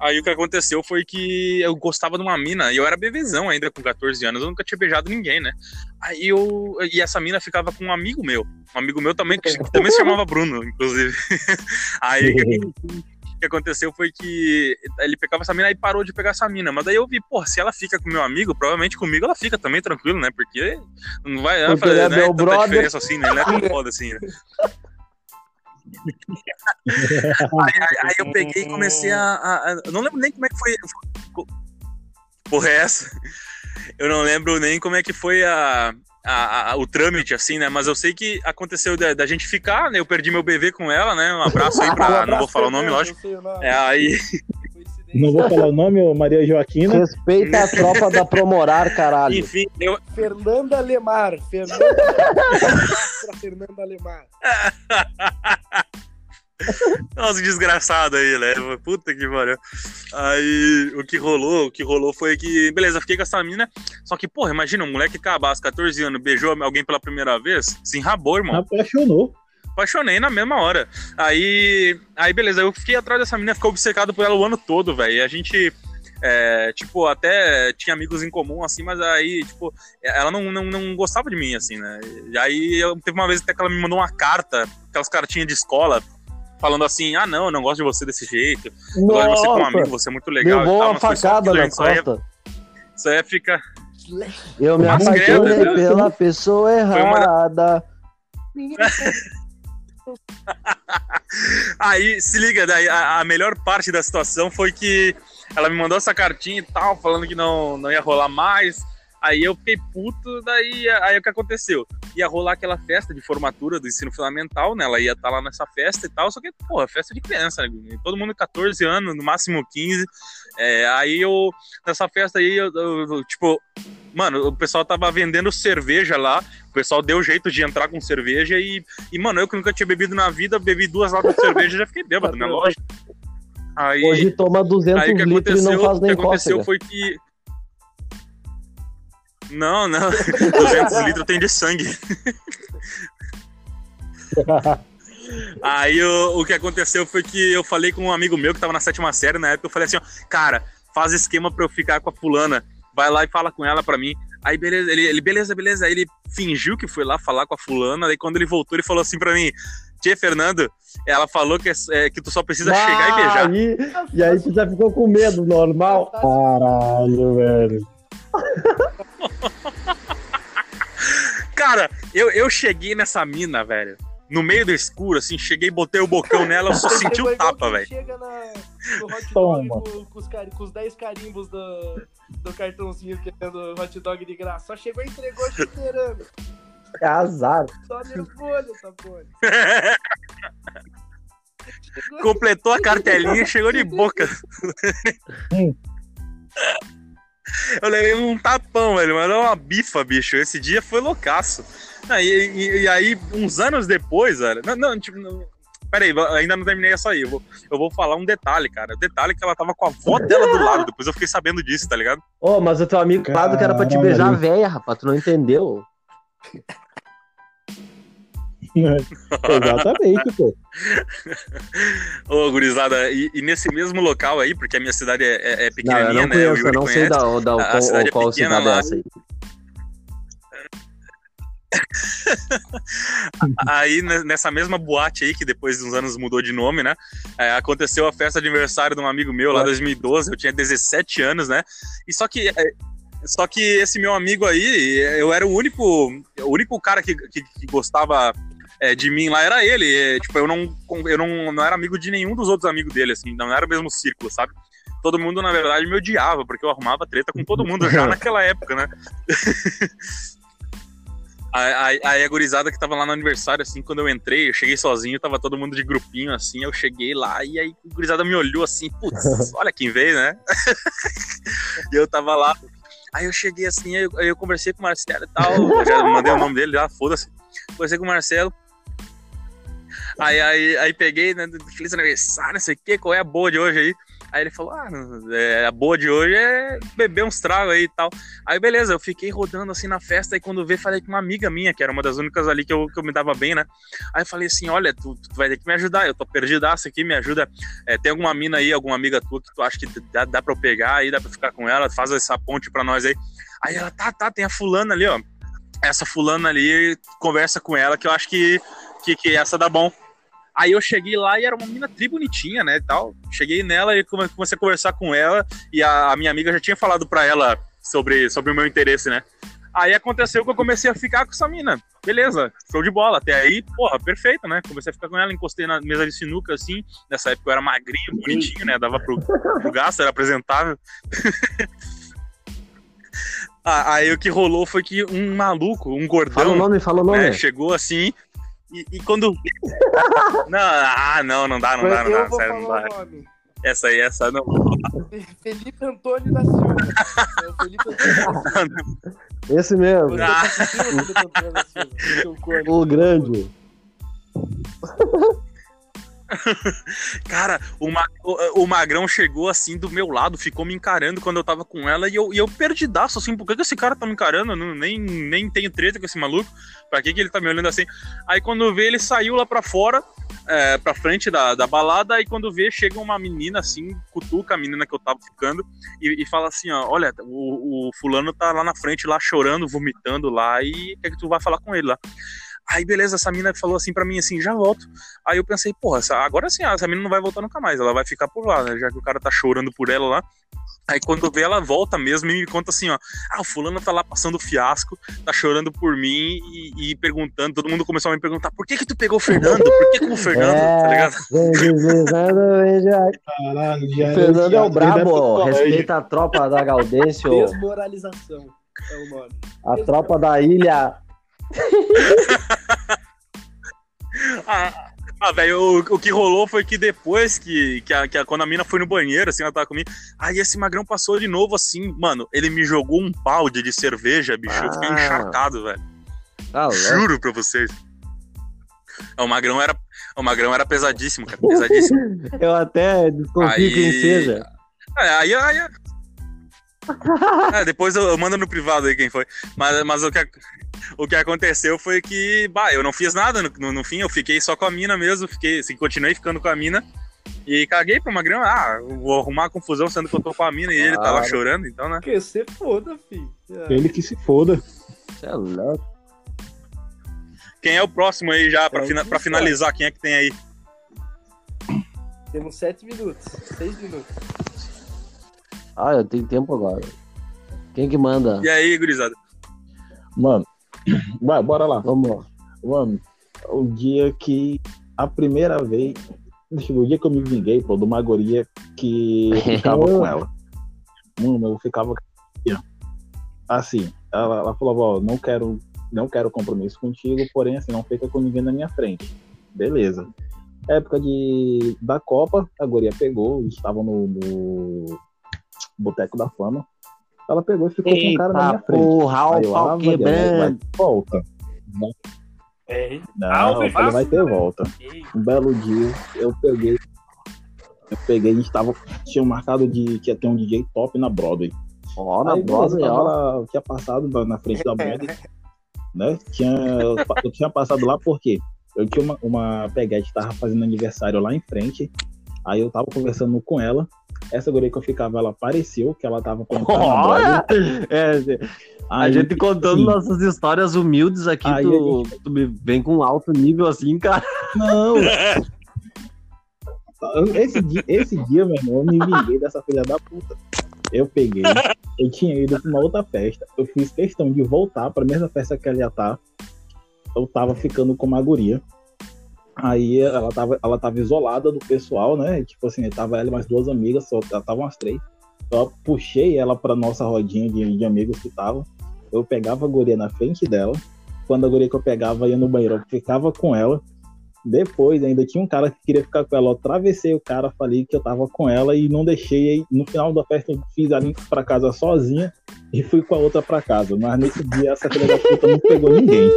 Aí o que aconteceu foi que eu gostava de uma mina, e eu era bebezão ainda com 14 anos, eu nunca tinha beijado ninguém, né? Aí eu. E essa mina ficava com um amigo meu. Um amigo meu também, que, também se chamava Bruno, inclusive. Aí o que aconteceu foi que ele pegava essa mina e parou de pegar essa mina. Mas daí eu vi, pô, se ela fica com meu amigo, provavelmente comigo ela fica também tranquilo, né? Porque não vai Porque fazer ele é né, tanta brother. diferença assim, né? Ele é tão foda assim, né? aí, aí- aí eu peguei e comecei a, a- a- não lembro nem como é que foi. Porra, é essa? Eu não lembro nem como é que foi a, a- a- o trâmite, assim, né? Mas eu sei que aconteceu da, da gente ficar, né? Eu perdi meu bebê com ela, né? Um abraço aí pra. não vou falar o nome, lógico. É, aí. Não vou falar o nome, ô Maria Joaquina. Respeita a tropa da Promorar, caralho. Enfim, eu, Fernanda Lemar. Fernanda Lemar. pra Fernanda Lemar. Nossa, desgraçado aí, né? Puta que pariu. Aí, o que rolou, o que rolou foi que, beleza, fiquei com essa mina. Só que, porra, imagina, um moleque cabaço, 14 anos, beijou alguém pela primeira vez, se enrabou, irmão. Apaixonou. Apaixonei na mesma hora. Aí, aí beleza, eu fiquei atrás dessa menina, fiquei obcecado por ela o ano todo, velho. E a gente, é, tipo, até tinha amigos em comum, assim, mas aí, tipo, ela não, não, não gostava de mim, assim, né? E aí, eu, teve uma vez até que ela me mandou uma carta, aquelas cartinhas de escola, falando assim, ah, não, eu não gosto de você desse jeito, eu gosto de você como amigo, Nossa, você é muito legal tal, uma só facada na gente, isso aí, é- costa. isso aí é fica... Eu me apaixonei credo, pela pessoa uma- errada. Aí, se liga, daí a, a melhor parte da situação foi que ela me mandou essa cartinha e tal, falando que não, não ia rolar mais. Aí eu fiquei puto, daí aí o que aconteceu? Ia rolar aquela festa de formatura do ensino fundamental, né? Ela ia estar lá nessa festa e tal, só que, porra, festa de criança, né? Todo mundo 14 anos, no máximo 15. É, aí eu, nessa festa aí, eu, eu- eu, tipo, mano, o pessoal tava vendendo cerveja lá, o pessoal deu jeito de entrar com cerveja e, e mano, eu que nunca tinha bebido na vida, bebi duas latas de cerveja e já fiquei bêbado, né? Lógico. Aí, Hoje toma 200 aí litros e não faz o que nem aconteceu cócega. foi que. Não, não. 200 litros tem de sangue. Aí o, o que aconteceu foi que eu falei com um amigo meu que tava na sétima série na época. Eu falei assim: ó, cara, faz esquema pra eu ficar com a fulana. Vai lá e fala com ela pra mim. Aí beleza, ele, ele beleza, beleza. Aí ele fingiu que foi lá falar com a fulana. Aí quando ele voltou, ele falou assim pra mim: Tia Fernando, ela falou que, é- é, que tu só precisa chegar e beijar. Aí, e aí tu já ficou com medo, normal. Caralho, velho. Cara, eu, eu cheguei nessa mina, velho. No meio do escuro, assim, cheguei, botei o bocão nela, eu só senti o tapa, velho. Chega na, no hot dog com, com os, cari- com os 10 carimbos do, do cartãozinho querendo hot dog de graça. Só chegou e entregou chuteirando. É azar. Só mergulho, tá bom. Completou a cartelinha e chegou de boca. Eu levei um tapão, velho, mas era uma bifa, bicho. Esse dia foi loucaço. Ah, e, e- e aí, uns anos depois, velho. Não, não tipo. Não, peraí, ainda não terminei essa aí. Eu vou, eu vou falar um detalhe, cara. O detalhe é que ela tava com a avó dela do lado. Depois eu fiquei sabendo disso, tá ligado? Ô, mas o teu amigo falado que era pra te Caralho. beijar a véia, rapaz. Tu não entendeu? Exatamente, pô. Ô, gurizada, e, e nesse mesmo local aí, porque a minha cidade é, é- é Não, eu pequenininha, não né? conheço, o eu não sei da, da, A qual, cidade é qual pequena cidade é essa aí. Aí, ne- nessa mesma boate aí, que depois de uns anos mudou de nome, né? é, aconteceu a festa de aniversário de um amigo meu lá em 2012, eu tinha 17 anos, né? E só que. é, Só que esse meu amigo aí, eu era o único, o único cara que, que, que gostava é, de mim lá, era ele. É, tipo, eu, não, eu não, não era amigo de nenhum dos outros amigos dele, assim, não era o mesmo círculo, sabe? Todo mundo, na verdade, me odiava, porque eu arrumava treta com todo mundo já naquela época, né? Aí aí a gurizada que tava lá no aniversário, assim, quando eu entrei, eu cheguei sozinho, tava todo mundo de grupinho, assim, eu cheguei lá e aí a gurizada me olhou assim, putz, olha quem veio, né? e eu tava lá, aí eu cheguei assim, aí eu, aí eu conversei com o Marcelo e tal, eu já mandei o nome dele, já, foda-se. Conversei com o Marcelo. Aí, aí, aí peguei, né, feliz aniversário, não sei o que, qual é a boa de hoje aí? Aí ele falou: Ah, é, a boa de hoje é beber uns tragos aí e tal. Aí beleza, eu fiquei rodando assim na festa e quando vê, falei com uma amiga minha, que era uma das únicas ali que eu, que eu me dava bem, né? Aí falei assim: Olha, tu, tu vai ter que me ajudar, eu tô perdidaço aqui, me ajuda. É, tem alguma mina aí, alguma amiga tua que tu acha que dá, dá pra eu pegar aí, dá pra ficar com ela, faz essa ponte pra nós aí. Aí ela, tá, tá, tem a fulana ali, ó. Essa fulana ali, conversa com ela que eu acho que, que, que essa dá bom. Aí eu cheguei lá e era uma mina tri bonitinha, né, e tal. Cheguei nela e comecei a conversar com ela e a, a, minha amiga já tinha falado pra ela sobre, sobre o meu interesse, né. Aí aconteceu que eu comecei a ficar com essa mina. Beleza, show de bola. Até aí, porra, perfeito, né? Comecei a ficar com ela, encostei na mesa de sinuca, assim. Nessa época eu era magrinho, bonitinho, né? Dava pro, pro gasto, era apresentável. Aí o que rolou foi que um maluco, um gordão. Fala o nome, fala o nome. Né, chegou assim. E, e quando. não, ah, não, não dá, não dá, não dá. Sério, não dá. Essa aí, essa não. Felipe Antônio da Silva. É Felipe Antônio da Silva. Esse mesmo. Ah. O grande. Cara, o, o, Magrão chegou assim do meu lado, ficou me encarando quando eu tava com ela e eu, e eu perdidaço assim, por que, que esse cara tá me encarando? Eu não, nem, nem tenho treta com esse maluco, pra que, que ele tá me olhando assim? Aí quando vê, ele saiu lá pra fora, é, pra frente da, da balada, aí quando vê, chega uma menina assim, cutuca a menina que eu tava ficando e, e fala assim: ó, olha, o, o fulano tá lá na frente, lá chorando, vomitando lá, e quer que tu vai falar com ele lá? Aí, beleza, essa mina falou assim para mim, assim, já volto. Aí eu pensei, porra, essa, agora sim, essa mina não vai voltar nunca mais, ela vai ficar por lá, né? Já que o cara tá chorando por ela lá. Aí quando vê, ela volta mesmo e me conta assim, ó. Ah, o fulano tá lá passando fiasco, tá chorando por mim e, e, perguntando. Todo mundo começou a me perguntar, por que que tu pegou o Fernando? Por que com o Fernando? É, tá ligado? Caralho, o Fernando é o brabo, respeita a tropa da Gaudêncio. Desmoralização é o nome. A tropa da ilha ah, ah velho, o, o, que rolou foi que depois que, que, a, que a, quando a mina foi no banheiro, assim, ela tava comigo, aí esse magrão passou de novo, assim, mano, ele me jogou um balde de cerveja, bicho, ah. eu fiquei ah. encharcado, velho. Ah, Juro pra vocês. O magrão era, o magrão era pesadíssimo, cara, pesadíssimo. eu até desconfio aí... quem seja. É, aí, aí, aí... É, depois eu, eu, mando no privado aí quem foi. Mas, mas o que, o que aconteceu foi que, bah, eu não fiz nada no, no, no, fim, eu fiquei só com a mina mesmo, fiquei, assim, continuei ficando com a mina. E caguei pro Magrão, ah, vou arrumar a confusão sendo que eu tô com a mina e ele ah, tava chorando, então, né? Que se foda, filho. É. Ele que se foda. Você é louco. Quem é o próximo aí já, pra, é fina, pra finalizar? Quem é que tem aí? Temos sete minutos, seis minutos. Ah, eu tenho tempo agora. Quem que manda? E aí, gurizada? Mano, vai, bora lá. Vamos lá. Mano, o dia que a primeira vez. O dia que eu me vinguei, pô, de uma guria que ficava com ela. Mano, eu ficava. Assim, ela, ela falou, ó, não quero, não quero compromisso contigo, porém, assim, não fica com ninguém na minha frente. Beleza. Época de, da Copa, a guria pegou, estavam no, no Boteco da Fama. Ela pegou e ficou Eita, com o cara na minha frente. Porra, o pau quebrando. Volta. É. Não, eu falei, vai ter volta. Um belo dia, eu peguei. Eu peguei, a gente tava. Tinha marcado de que ia ter um DJ top na Broadway. Ó, oh, na Broadway, ó. Tinha passado na frente da Broadway. né? Tinha, eu tinha passado lá porque eu tinha uma, uma peguete, tava fazendo aniversário lá em frente. Aí eu tava conversando com ela. Essa guria que eu ficava, ela apareceu, que ela tava com é, A gente contando sim. nossas histórias humildes aqui, tu, gente... tu vem com alto nível assim, cara. Não. esse, dia, esse dia, meu irmão, eu me vinguei dessa filha da puta. Eu peguei, eu tinha ido pra uma outra festa. Eu fiz questão de voltar pra mesma festa que ela ia estar. Tá. Eu tava ficando com uma guria. Aí ela tava, ela tava isolada do pessoal, né? Tipo assim, tava ela e mais duas amigas, só estavam as três. Só puxei ela pra nossa rodinha de, de amigos que estavam. Eu pegava a guria na frente dela. Quando a guria que eu pegava ia no banheiro, eu ficava com ela. Depois ainda tinha um cara que queria ficar com ela. Eu atravessei o cara, falei que eu tava com ela e não deixei. No final da festa eu fiz a limpa pra casa sozinha e fui com a outra pra casa. Mas nesse dia essa filha da puta não pegou ninguém.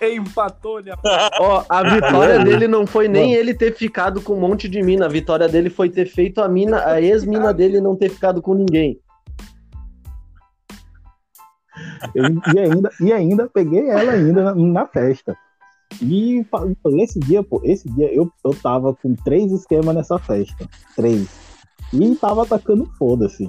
Empatou, né? Ó, a vitória dele não foi nem ele ter ficado com um monte de mina. A vitória dele foi ter feito a mina, a ex-mina dele não ter ficado com ninguém. Eu- e, ainda, e ainda peguei ela ainda na, na festa. E esse dia, pô, esse dia eu, eu tava com três esquemas nessa festa. Três. E tava atacando foda-se.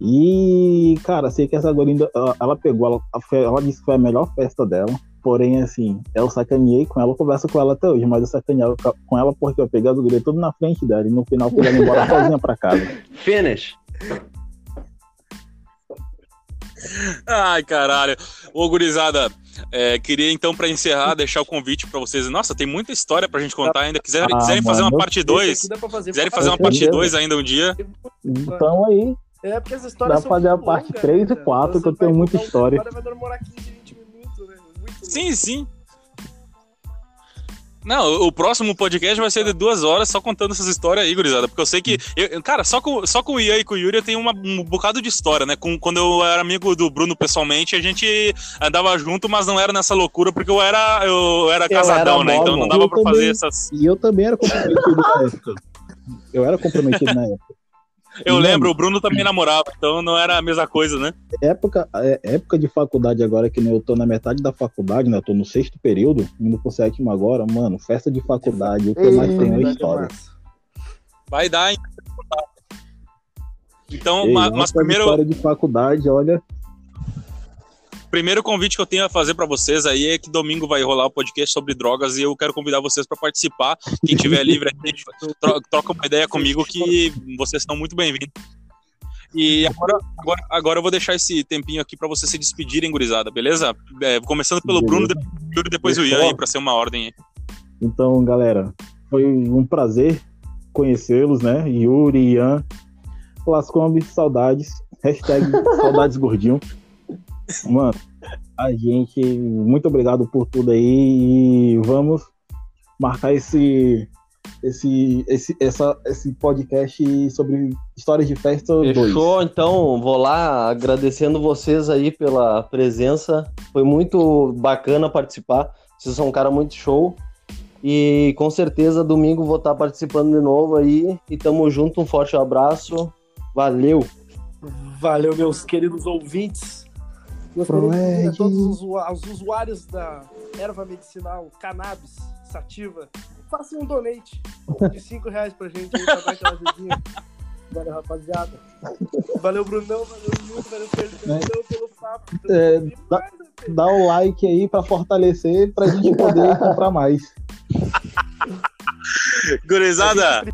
E, cara, sei que essa gorinda, ela, ela pegou, ela, ela disse que foi a melhor festa dela. Porém, assim, eu sacaneei com ela, eu converso com ela até hoje, mas eu sacaneei ca- com ela porque eu peguei as gurias tudo na frente dela e no final fui ela embora sozinha pra casa. Finish. Ai, caralho. Ô, gurizada, é, queria então, pra encerrar, deixar o convite pra vocês. Nossa, tem muita história pra gente contar ainda. Quiser, Ah, quiserem fazer uma mano. parte Esse 2, aqui dá pra fazer quiserem fazer uma parte certeza. 2 ainda um dia. Então aí, É, porque as Dá histórias pra fazer a parte longas, três e né, cara? quatro, Você que eu tenho muita uma história. Vai demorar 15, 20 minutos, né? Muito louco. Sim, sim. Não, o próximo podcast vai ser de duas horas só contando essas histórias aí, gurizada. Porque eu sei que. eu- cara, só com, só com o Ian e com o Yuri eu tenho uma- um bocado de história, né? Com, quando eu era amigo do Bruno pessoalmente, a gente andava junto, mas não era nessa loucura, porque eu era, eu era Eu casadão, era né? Então não dava pra também. fazer essas. E eu também era comprometido na época. Eu era comprometido na época. Eu lembro, o Bruno também namorava, então não era a mesma coisa, né? Época, é, época de faculdade agora, que nem eu tô na metade da faculdade, né? Eu tô no sexto período, indo pro sétimo agora, mano, festa de faculdade, o que mais tem é Verdade, história. Vai dar, hein? Então, Ei, ma- nossa mas primeiro, história de faculdade, olha, primeiro convite que eu tenho a fazer pra vocês aí é que domingo vai rolar o podcast sobre drogas e eu quero convidar vocês pra participar. Quem tiver livre aí, tro- troca uma ideia comigo que vocês estão muito bem-vindos. E agora, agora, agora eu vou deixar esse tempinho aqui pra vocês se despedirem, gurizada, beleza? É, começando pelo Bruno, Beleza. depois o Yuri, depois o Ian pra ser uma ordem aí. Então, galera, foi um prazer conhecê-los, né? Yuri, Ian, Lascombe, saudades. Hashtag saudades gordinho. Mano, a gente, muito obrigado por tudo aí e vamos marcar esse esse esse essa, esse podcast sobre histórias de festa 2. Fechou, então vou lá agradecendo vocês aí pela presença. Foi muito bacana participar. Vocês são um cara muito show. E com certeza domingo vou estar participando de novo aí. E tamo junto, um forte abraço. Valeu! Valeu, meus queridos ouvintes. Gostaria de todos os os usuários da erva medicinal cannabis sativa, façam um donate de 5 reais pra gente aí pra dar aquela ajudinha. Valeu, rapaziada. Valeu, Brunão. Valeu, Nilton. Valeu, Fernandão, pelo papo. É, E dá- mais, né, Dá o like aí pra fortalecer pra gente poder comprar mais. Gurizada,